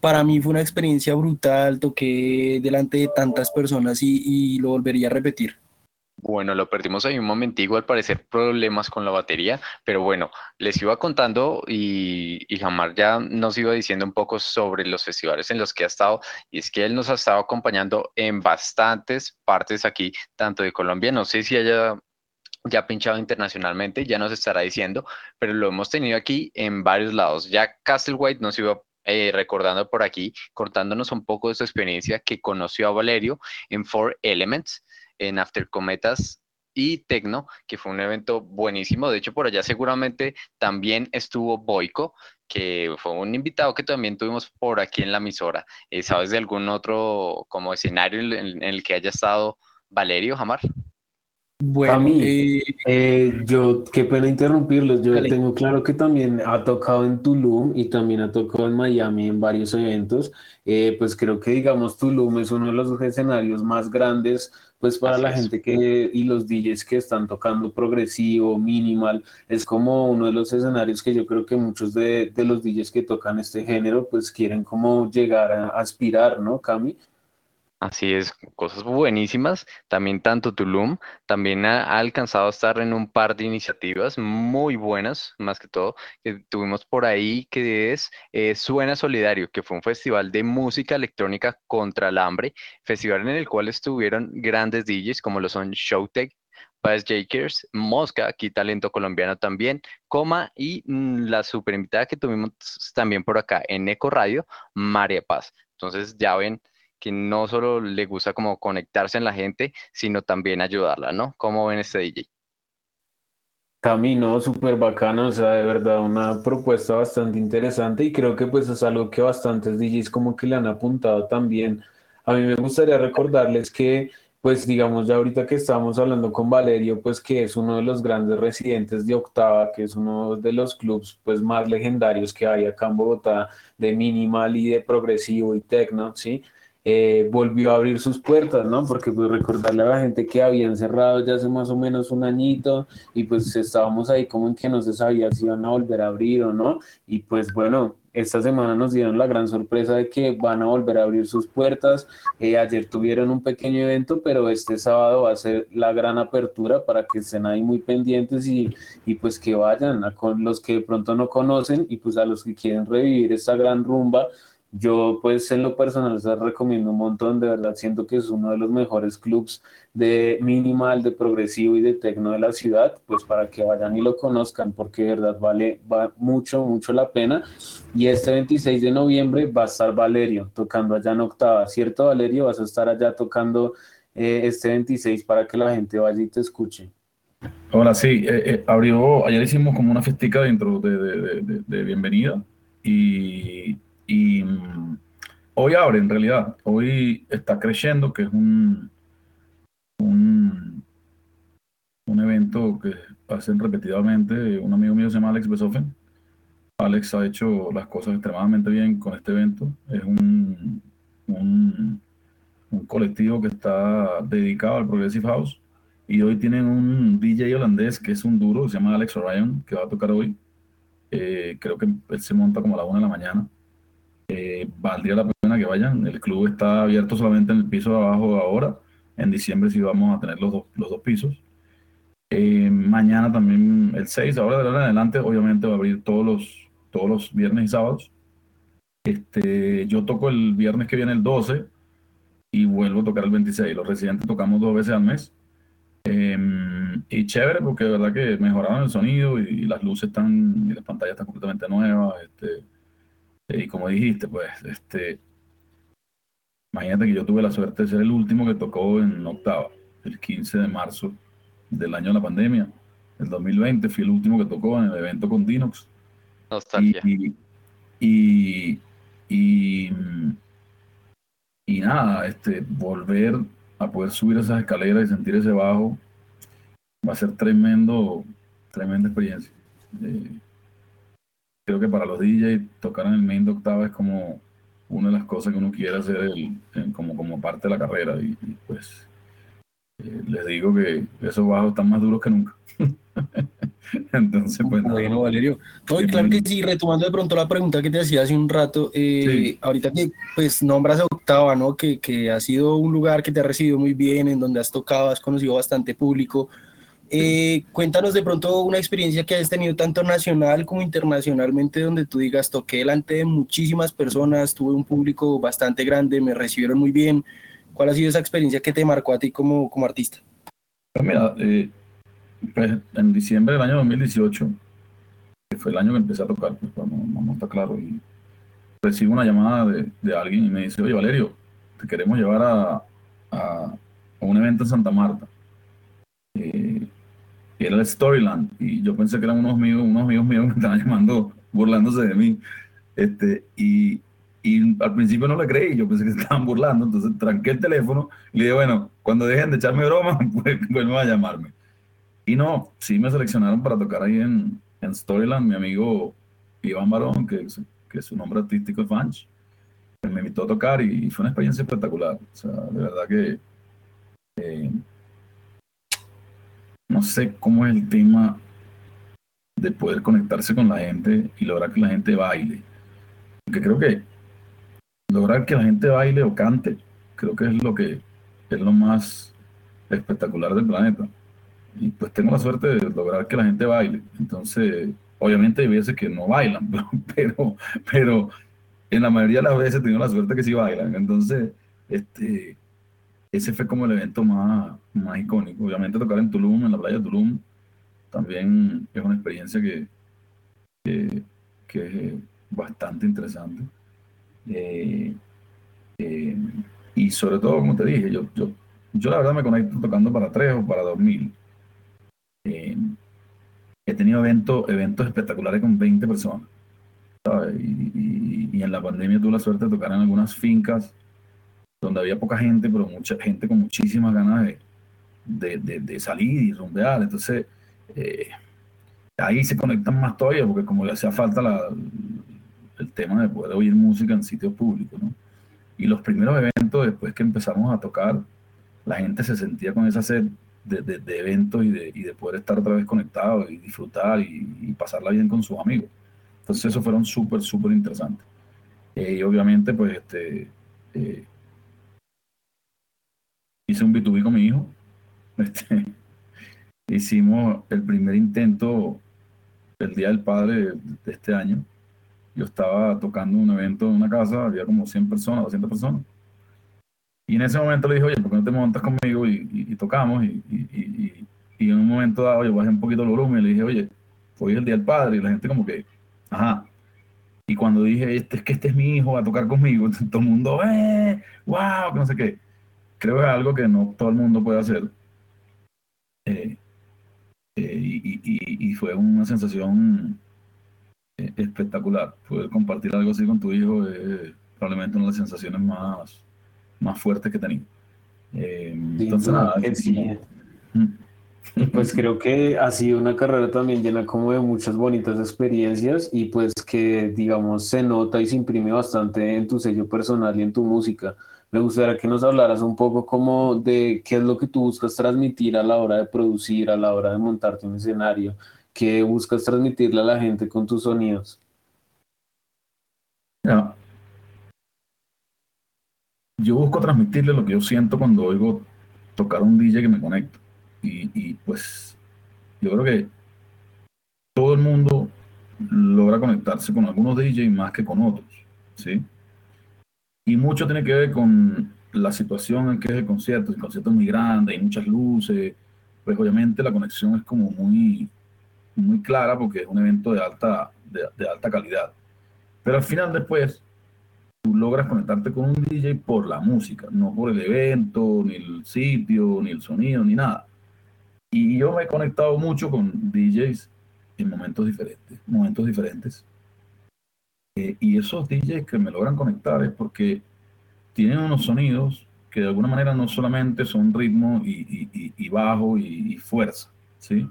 para mí fue una experiencia brutal, toqué delante de tantas personas y, y lo volvería a repetir. Bueno, lo perdimos ahí un momentico, al parecer problemas con la batería, pero bueno, les iba contando y, y Jamar ya nos iba diciendo un poco sobre los festivales en los que ha estado, y es que él nos ha estado acompañando en bastantes partes aquí, tanto de Colombia, no sé si haya ya pinchado internacionalmente, ya nos estará diciendo, pero lo hemos tenido aquí en varios lados. Ya Castle White nos iba eh, recordando por aquí, cortándonos un poco de su experiencia que conoció a Valerio en Four Elements en After Cometas y Tecno, que fue un evento buenísimo. De hecho, por allá seguramente también estuvo Boico, que fue un invitado que también tuvimos por aquí en la emisora. Eh, ¿Sabes de algún otro como escenario en, el que haya estado Valerio Jamar? Bueno, a mí, eh, eh, yo, qué pena interrumpirlos, yo tengo claro que también ha tocado en Tulum y también ha tocado en Miami en varios eventos, pues creo que digamos Tulum es uno de los escenarios más grandes pues para la gente que y los DJs que están tocando progresivo, minimal, es como uno de los escenarios que yo creo que muchos de, de los DJs que tocan este género pues quieren como llegar a aspirar, ¿no, Cami? Así es, cosas buenísimas. También tanto Tulum, también ha, alcanzado a estar en un par de iniciativas muy buenas, más que todo, que tuvimos por ahí, que es eh, Suena Solidario, que fue un festival de música electrónica contra el hambre, festival en el cual estuvieron grandes DJs como lo son Showtech, Paz Jakers, Mosca, aquí talento colombiano también, Coma y mm, la super invitada que tuvimos también por acá en Eco Radio, María Paz. Entonces ya ven que no solo le gusta como conectarse en la gente, sino también ayudarla, ¿no? ¿Cómo ven este DJ? Camino súper bacano, o sea, de verdad una propuesta bastante interesante y creo que pues es algo que bastantes DJs como que le han apuntado también. A mí me gustaría recordarles que pues digamos ya ahorita que estamos hablando con Valerio, pues que es uno de los grandes residentes de Octava, que es uno de los clubs pues más legendarios que hay acá en Bogotá de minimal y de progresivo y tecno, ¿sí? Eh, volvió a abrir sus puertas, ¿no? Porque pues recordarle a la gente que habían cerrado ya hace más o menos un añito y pues estábamos ahí como en que no se sabía si iban a volver a abrir o no. Y pues bueno, esta semana nos dieron la gran sorpresa de que van a volver a abrir sus puertas. Eh, ayer tuvieron un pequeño evento, pero este sábado va a ser la gran apertura para que estén ahí muy pendientes y, y pues que vayan a con los que de pronto no conocen y pues a los que quieren revivir esta gran rumba yo pues en lo personal se recomiendo un montón, de verdad siento que es uno de los mejores clubs de minimal, de progresivo y de tecno de la ciudad, pues para que vayan y lo conozcan, porque de verdad vale va mucho, mucho la pena. Y este 26 de noviembre va a estar Valerio tocando allá en Octava, ¿cierto Valerio? Vas a estar allá tocando eh, este 26 para que la gente vaya y te escuche. Hola, sí, eh, eh, abrió, ayer hicimos como una festica dentro de, de, de bienvenida y y mm, hoy abre en realidad, hoy está creciendo, que es un, un, un evento que hacen repetidamente. Un amigo mío se llama Alex Besoffen. Alex ha hecho las cosas extremadamente bien con este evento. Es un, un, un colectivo que está dedicado al Progressive House. Y hoy tienen un DJ holandés que es un duro, se llama Alex Orion, que va a tocar hoy. Eh, creo que él se monta como a la una de la mañana. Eh, valdría la pena que vayan. El club está abierto solamente en el piso de abajo ahora. En diciembre sí vamos a tener los dos, los dos pisos. Eh, mañana también el 6, ahora de ahora en adelante, obviamente va a abrir todos los, todos los viernes y sábados. Este, yo toco el viernes que viene el 12 y vuelvo a tocar el 26. Los residentes tocamos dos veces al mes. Em, y chévere porque de verdad que mejoraron el sonido y, las luces están, y las pantallas están completamente nuevas. Este, y como dijiste, pues, este, imagínate que yo tuve la suerte de ser el último que tocó en octava, el 15 de marzo del año de la pandemia, el 2020, fui el último que tocó en el evento con Dinox. Y, y, y, y, nada, este, volver a poder subir esas escaleras y sentir ese bajo va a ser tremendo, tremenda experiencia. Eh, creo que para los DJs tocar en el main de octava es como una de las cosas que uno quiere hacer el, como, como parte de la carrera y, pues eh, les digo que esos bajos están más duros que nunca. Entonces, pues. Bueno, Valerio. claro que sí, retomando de pronto la pregunta que te hacía hace un rato, eh, ahorita que pues nombras a Octava, ¿no? Que, que ha sido un lugar que te ha recibido muy bien, en donde has tocado, has conocido bastante público. Eh, cuéntanos de pronto una experiencia que has tenido tanto nacional como internacionalmente, donde tú digas, toqué delante de muchísimas personas, tuve un público bastante grande, me recibieron muy bien. ¿Cuál ha sido esa experiencia que te marcó a ti como, como artista? Pues mira, eh, pues en diciembre del año 2018, que fue el año que empecé a tocar, pues vamos, está claro, y recibo una llamada de, alguien y me dice, oye Valerio, te queremos llevar a, a, a un evento en Santa Marta. Eh, era el Storyland, y yo pensé que eran unos amigos, unos amigos míos que me estaban llamando, burlándose de mí. Este, y, y al principio no le creí, yo pensé que se estaban burlando, entonces tranqué el teléfono y le dije, bueno, cuando dejen de echarme broma, pues vuelvan a llamarme. Y no, sí me seleccionaron para tocar ahí en, en Storyland, mi amigo Iván Barón, que, que su nombre artístico es Fanch, me invitó a tocar y, fue una experiencia espectacular. O sea, de verdad que eh, no sé cómo es el tema de poder conectarse con la gente y lograr que la gente baile. Porque creo que lograr que la gente baile o cante, creo que es lo que es lo más espectacular del planeta. Y pues tengo la suerte de lograr que la gente baile. Entonces, obviamente hay veces que no bailan, pero, pero, en la mayoría de las veces tengo la suerte que sí bailan. Entonces, este, ese fue como el evento más, más icónico. Obviamente tocar en Tulum, en la playa de Tulum, también es una experiencia que, que, es bastante interesante. Eh, eh, y sobre todo, como te dije, yo, yo, yo la verdad me conecto tocando para tres o para dos mil. Eh, he tenido eventos, eventos espectaculares con 20 personas. Y, y, y, en la pandemia tuve la suerte de tocar en algunas fincas donde había poca gente, pero mucha gente con muchísimas ganas de, de, salir y rumbear. Entonces, eh, ahí se conectan más todavía, porque como le hacía falta la, el tema de poder oír música en sitios públicos, ¿no? Y los primeros eventos, después que empezamos a tocar, la gente se sentía con esa sed de, de, eventos y de, y de, poder estar otra vez conectado y disfrutar y, pasarla bien con sus amigos. Entonces, eso fueron súper, súper interesantes. Eh, y obviamente, pues, este, eh, hice un B2B con mi hijo. Este, hicimos el primer intento el Día del Padre de este año. Yo estaba tocando un evento en una casa, había como 100 personas, 200 personas. Y en ese momento le dije, oye, ¿por qué no te montas conmigo y, tocamos? Y, y, en un momento dado yo bajé un poquito el volumen y le dije, oye, hoy es el Día del Padre. Y la gente como que, ajá. Y cuando dije, este, es que este es mi hijo, a tocar conmigo, todo el mundo, ¡eh! ¡Wow! Que no sé qué creo que es algo que no todo el mundo puede hacer. Eh, eh, y, fue una sensación eh, espectacular. Poder compartir algo así con tu hijo es probablemente una de las sensaciones más, más fuertes que he tenido. entonces, nada. Pues creo que ha sido una carrera también llena como de muchas bonitas experiencias y pues que digamos se nota y se imprime bastante en tu sello personal y en tu música. Me gustaría que nos hablaras un poco como de qué es lo que tú buscas transmitir a la hora de producir, a la hora de montarte un escenario, qué buscas transmitirle a la gente con tus sonidos. Yo busco transmitirle lo que yo siento cuando oigo tocar un DJ que me conecta. Y, y pues yo creo que todo el mundo logra conectarse con algunos DJs más que con otros, ¿sí? Y mucho tiene que ver con la situación en que es el concierto. El concierto es muy grande, hay muchas luces, pues obviamente la conexión es como muy, muy clara porque es un evento de alta, de, alta calidad. Pero al final después, tú logras conectarte con un DJ por la música, no por el evento, ni el sitio, ni el sonido, ni nada. Y yo me he conectado mucho con DJs en momentos diferentes, momentos diferentes. Eh, y esos DJs que me logran conectar es porque tienen unos sonidos que de alguna manera no solamente son ritmo y, bajo y, fuerza, ¿sí?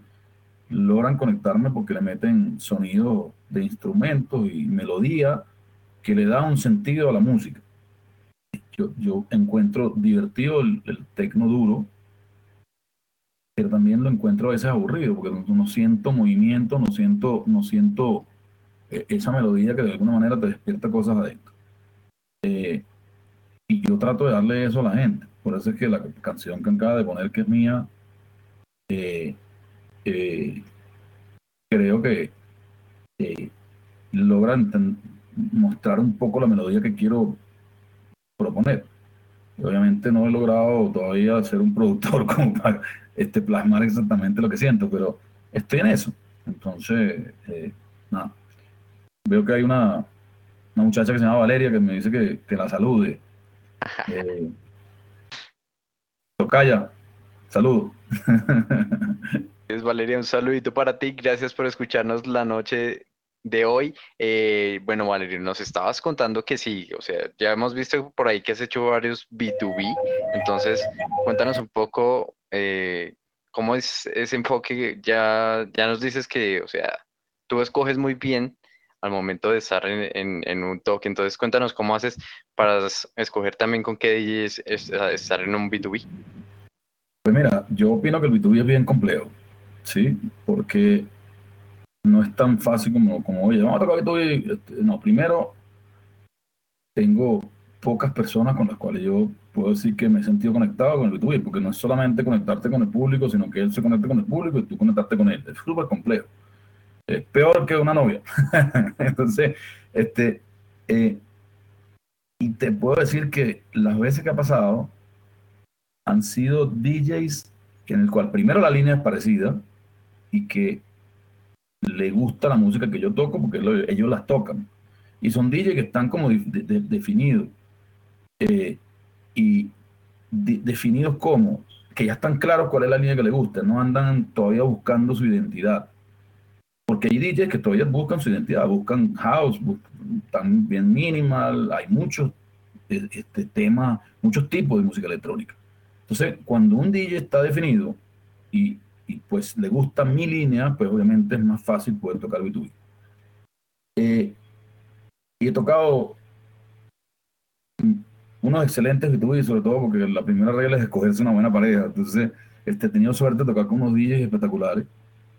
Logran conectarme porque le meten sonido de instrumentos y melodía que le da un sentido a la música. Yo, yo encuentro divertido el, el tecno duro, pero también lo encuentro a veces aburrido porque no, siento movimiento, no siento, no siento esa melodía que de alguna manera te despierta cosas adentro. Eh, y yo trato de darle eso a la gente. Por eso es que la canción que acaba de poner, que es mía, eh, eh, creo que logra mostrar un poco la melodía que quiero proponer. obviamente no he logrado todavía ser un productor como para este, plasmar exactamente lo que siento, pero estoy en eso. Entonces, nada veo que hay una, muchacha que se llama Valeria que me dice que, la salude. Eh, Tocaya, saludo. Es Valeria, un saludito para ti. Gracias por escucharnos la noche de hoy. Eh, bueno, Valeria, nos estabas contando que sí, o sea, ya hemos visto por ahí que has hecho varios B2B. Entonces, cuéntanos un poco eh, cómo es ese enfoque. Ya, ya nos dices que, o sea, tú escoges muy bien al momento de estar en, un toque. Entonces, cuéntanos cómo haces para escoger también con qué DJs estar en un B2B. Pues mira, yo opino que el B2B es bien complejo, ¿sí? Porque no es tan fácil como, como oye, vamos a tocar B2B. Este, no, primero, tengo pocas personas con las cuales yo puedo decir que me he sentido conectado con el B2B, porque no es solamente conectarte con el público, sino que él se conecte con el público y tú conectarte con él. Es súper complejo peor que una novia. Entonces, este, eh, y te puedo decir que las veces que ha pasado han sido DJs en el cual primero la línea es parecida y que le gusta la música que yo toco porque ellos las tocan. Y son DJs que están como definidos. Eh, y definidos como que ya están claros cuál es la línea que les gusta, no andan todavía buscando su identidad. Porque hay DJs que todavía buscan su identidad, buscan house, bien minimal, hay muchos e, este, temas, muchos tipos de música electrónica. Entonces, cuando un DJ está definido y, pues le gusta mi línea, pues obviamente es más fácil poder tocar B2B. Eh, y he tocado unos excelentes B2B, sobre todo porque la primera regla es escogerse una buena pareja. Entonces, este, he tenido suerte de tocar con unos DJs espectaculares.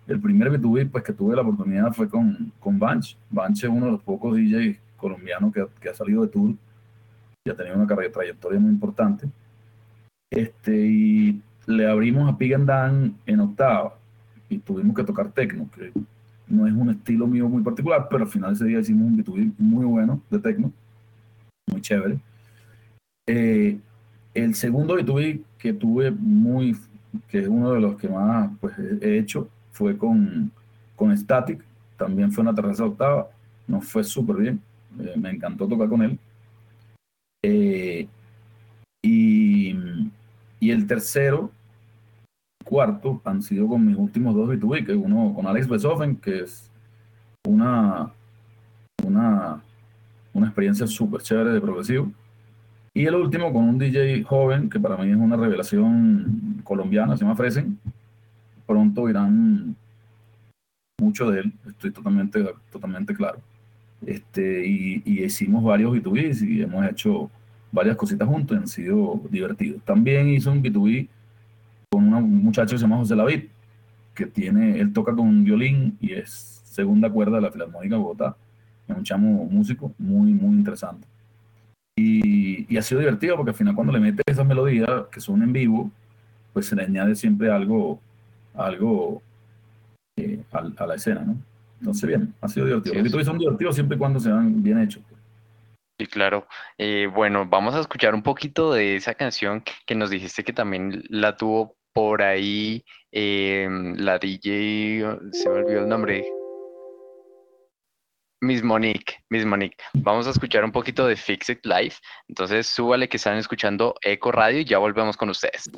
El primer B2B pues, que tuve la oportunidad fue con, con Banch. Banch es uno de los pocos DJs colombianos que, que ha salido de tour y ha tenido una carrera, trayectoria muy importante. Este, y le abrimos a Pig and Dan en octava y tuvimos que tocar techno, que no es un estilo mío muy particular, pero al final ese día hicimos un B2B muy bueno de techno, muy chévere. Eh, el segundo B2B que tuve muy, que es uno de los que más pues, he hecho, fue con, con Static, también fue una tercera octava, nos fue súper bien, eh, me encantó tocar con él. Eh, y, y, el tercero, cuarto, han sido con mis últimos dos B2B, que uno con Alex Besoffen, que es una, una, una experiencia súper chévere de progresivo. Y el último con un DJ joven, que para mí es una revelación colombiana, se llama Fresen. Pronto irán mucho de él, estoy totalmente, totalmente claro. Este, y, hicimos varios B2Bs y hemos hecho varias cositas juntos, han sido divertidos. También hizo un B2B con un muchacho que se llama José Lavid, que tiene, él toca con un violín y es segunda cuerda de la Filarmónica de Bogotá. Es un chamo músico muy, muy interesante. Y, ha sido divertido porque al final cuando le metes esas melodías que son en vivo, pues se le añade siempre algo, algo eh, a, la escena, ¿no? Entonces, bien, ha sido divertido. Los B2B son divertidos siempre y cuando se dan bien hechos. Sí, claro. Eh, bueno, vamos a escuchar un poquito de esa canción que nos dijiste que también la tuvo por ahí eh, la DJ, se me olvidó el nombre. Miss Monique, Miss Monique. Vamos a escuchar un poquito de Fix It Live. Entonces, súbale que están escuchando Eco Radio y ya volvemos con ustedes.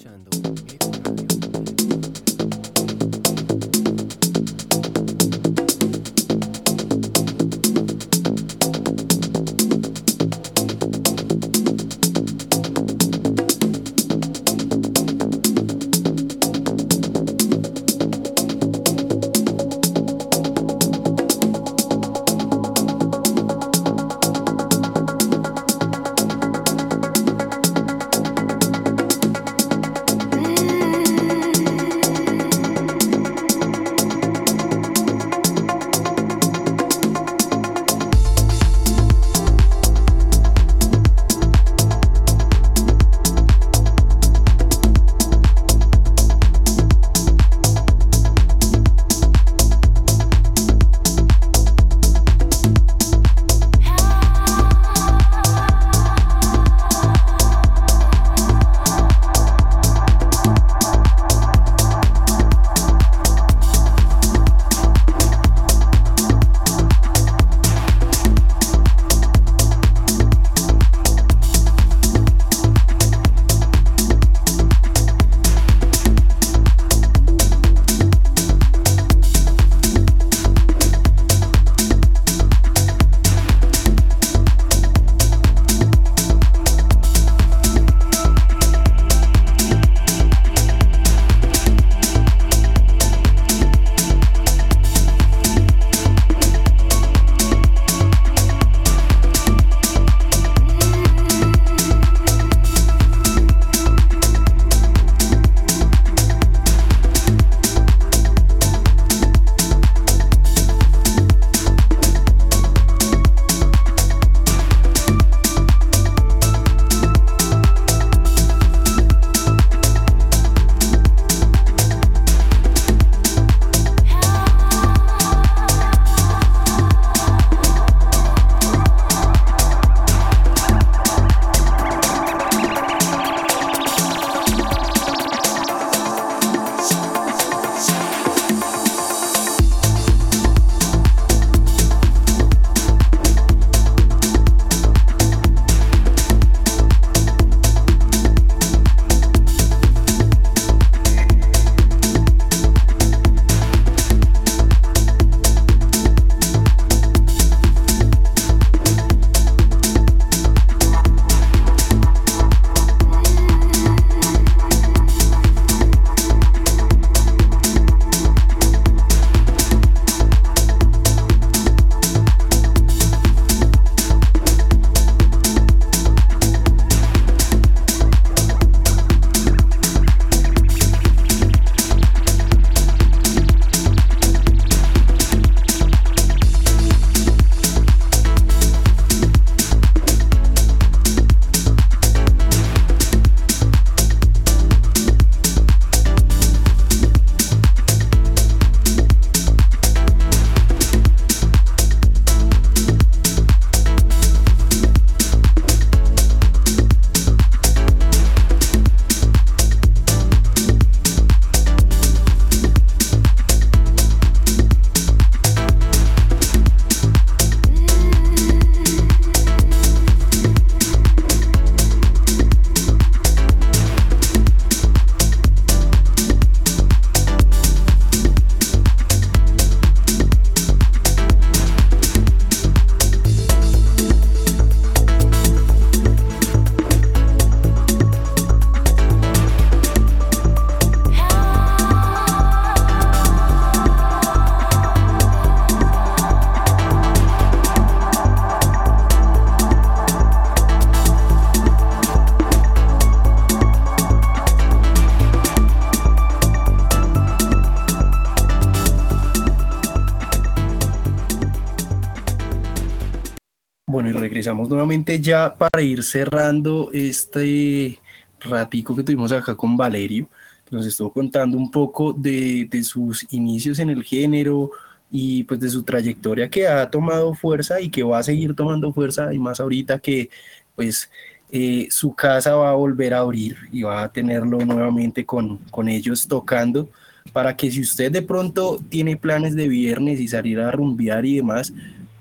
Nuevamente ya para ir cerrando este ratico que tuvimos acá con Valerio, nos estuvo contando un poco de, de sus inicios en el género y pues de su trayectoria que ha tomado fuerza y que va a seguir tomando fuerza y más ahorita que pues eh, su casa va a volver a abrir y va a tenerlo nuevamente con, con ellos tocando para que si usted de pronto tiene planes de viernes y salir a rumbear y demás,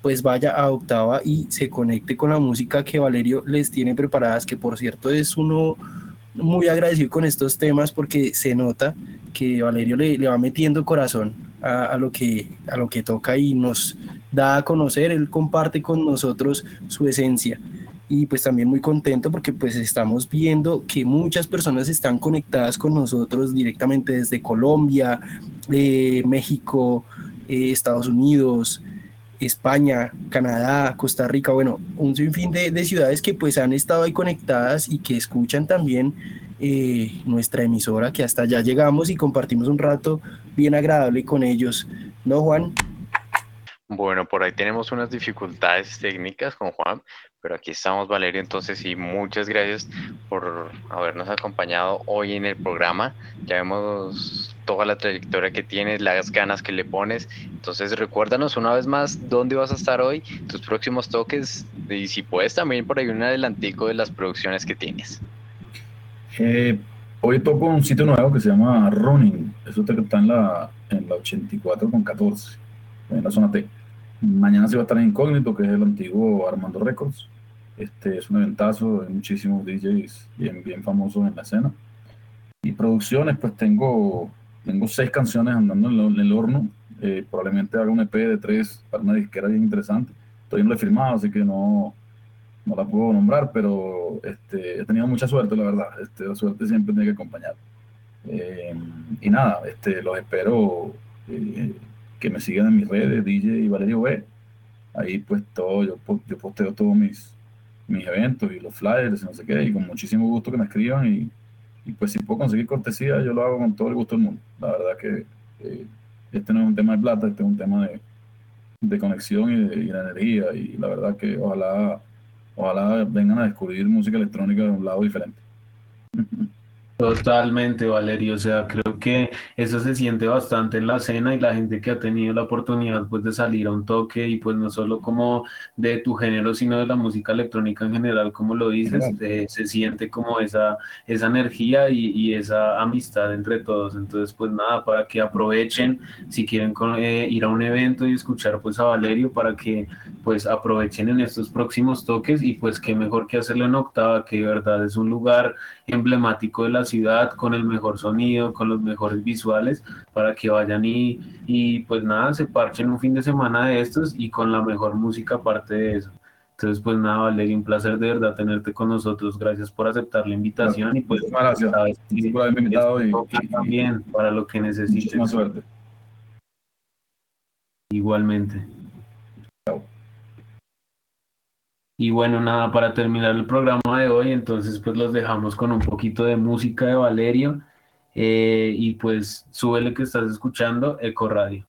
pues vaya a Octava y se conecte con la música que Valerio les tiene preparadas, que por cierto es uno muy agradecido con estos temas porque se nota que Valerio le, le va metiendo corazón a, lo que, a lo que toca y nos da a conocer, él comparte con nosotros su esencia. Y pues también muy contento porque pues estamos viendo que muchas personas están conectadas con nosotros directamente desde Colombia, eh, México, eh, Estados Unidos, España, Canadá, Costa Rica, bueno, un sinfín de, de, ciudades que pues han estado ahí conectadas y que escuchan también eh, nuestra emisora, que hasta allá llegamos y compartimos un rato bien agradable con ellos. ¿No, Juan? Bueno, por ahí tenemos unas dificultades técnicas con Juan, pero aquí estamos, Valerio. Entonces, y muchas gracias por habernos acompañado hoy en el programa. Ya vemos toda la trayectoria que tienes, las ganas que le pones. Entonces, recuérdanos una vez más dónde vas a estar hoy, tus próximos toques y si puedes también por ahí un adelantico de las producciones que tienes. Eh, hoy toco un sitio nuevo que se llama Running. Eso está en la, en la 84 con 14, en la zona T. Mañana se va a estar en Incógnito, que es el antiguo Armando Records. Este es un eventazo de muchísimos DJs bien, bien famosos en la escena. Y producciones, pues tengo, tengo seis canciones andando en, lo, en el horno. Eh, probablemente haga un EP de tres para una disquera bien interesante. Todavía no lo he firmado, así que no, no la puedo nombrar, pero este, he tenido mucha suerte, la verdad. Este, la suerte siempre tiene que acompañar. Eh, y nada, este, los espero eh, que me sigan en mis redes, DJ Valerio B. Ahí pues todo, yo, yo posteo todos mis, mis eventos y los flyers y no sé qué, y con muchísimo gusto que me escriban y, y, pues si puedo conseguir cortesía, yo lo hago con todo el gusto del mundo. La verdad que eh, este no es un tema de plata, este es un tema de, de conexión y de, y de, energía y la verdad que ojalá, ojalá vengan a descubrir música electrónica de un lado diferente. Totalmente, Valerio. O sea, creo que eso se siente bastante en la escena y la gente que ha tenido la oportunidad pues de salir a un toque y pues no solo como de tu género, sino de la música electrónica en general, como lo dices, eh, se siente como esa, esa energía y, y, esa amistad entre todos. Entonces, pues nada, para que aprovechen, si quieren con, eh, ir a un evento y escuchar pues a Valerio, para que pues aprovechen en estos próximos toques y pues qué mejor que hacerlo en Octava, que de verdad es un lugar emblemático de la ciudad, con el mejor sonido, con los mejores visuales, para que vayan y, y pues nada, se parchen un fin de semana de estos y con la mejor música aparte de eso. Entonces, pues nada, Valeria, un placer de verdad tenerte con nosotros. Gracias por aceptar la invitación claro. y pues gracias, gracias por haberme invitado y, y, también para lo que necesites. Muchísima suerte. Igualmente. Y bueno, nada, para terminar el programa de hoy, entonces pues los dejamos con un poquito de música de Valerio eh, y pues súbele que estás escuchando Eco Radio.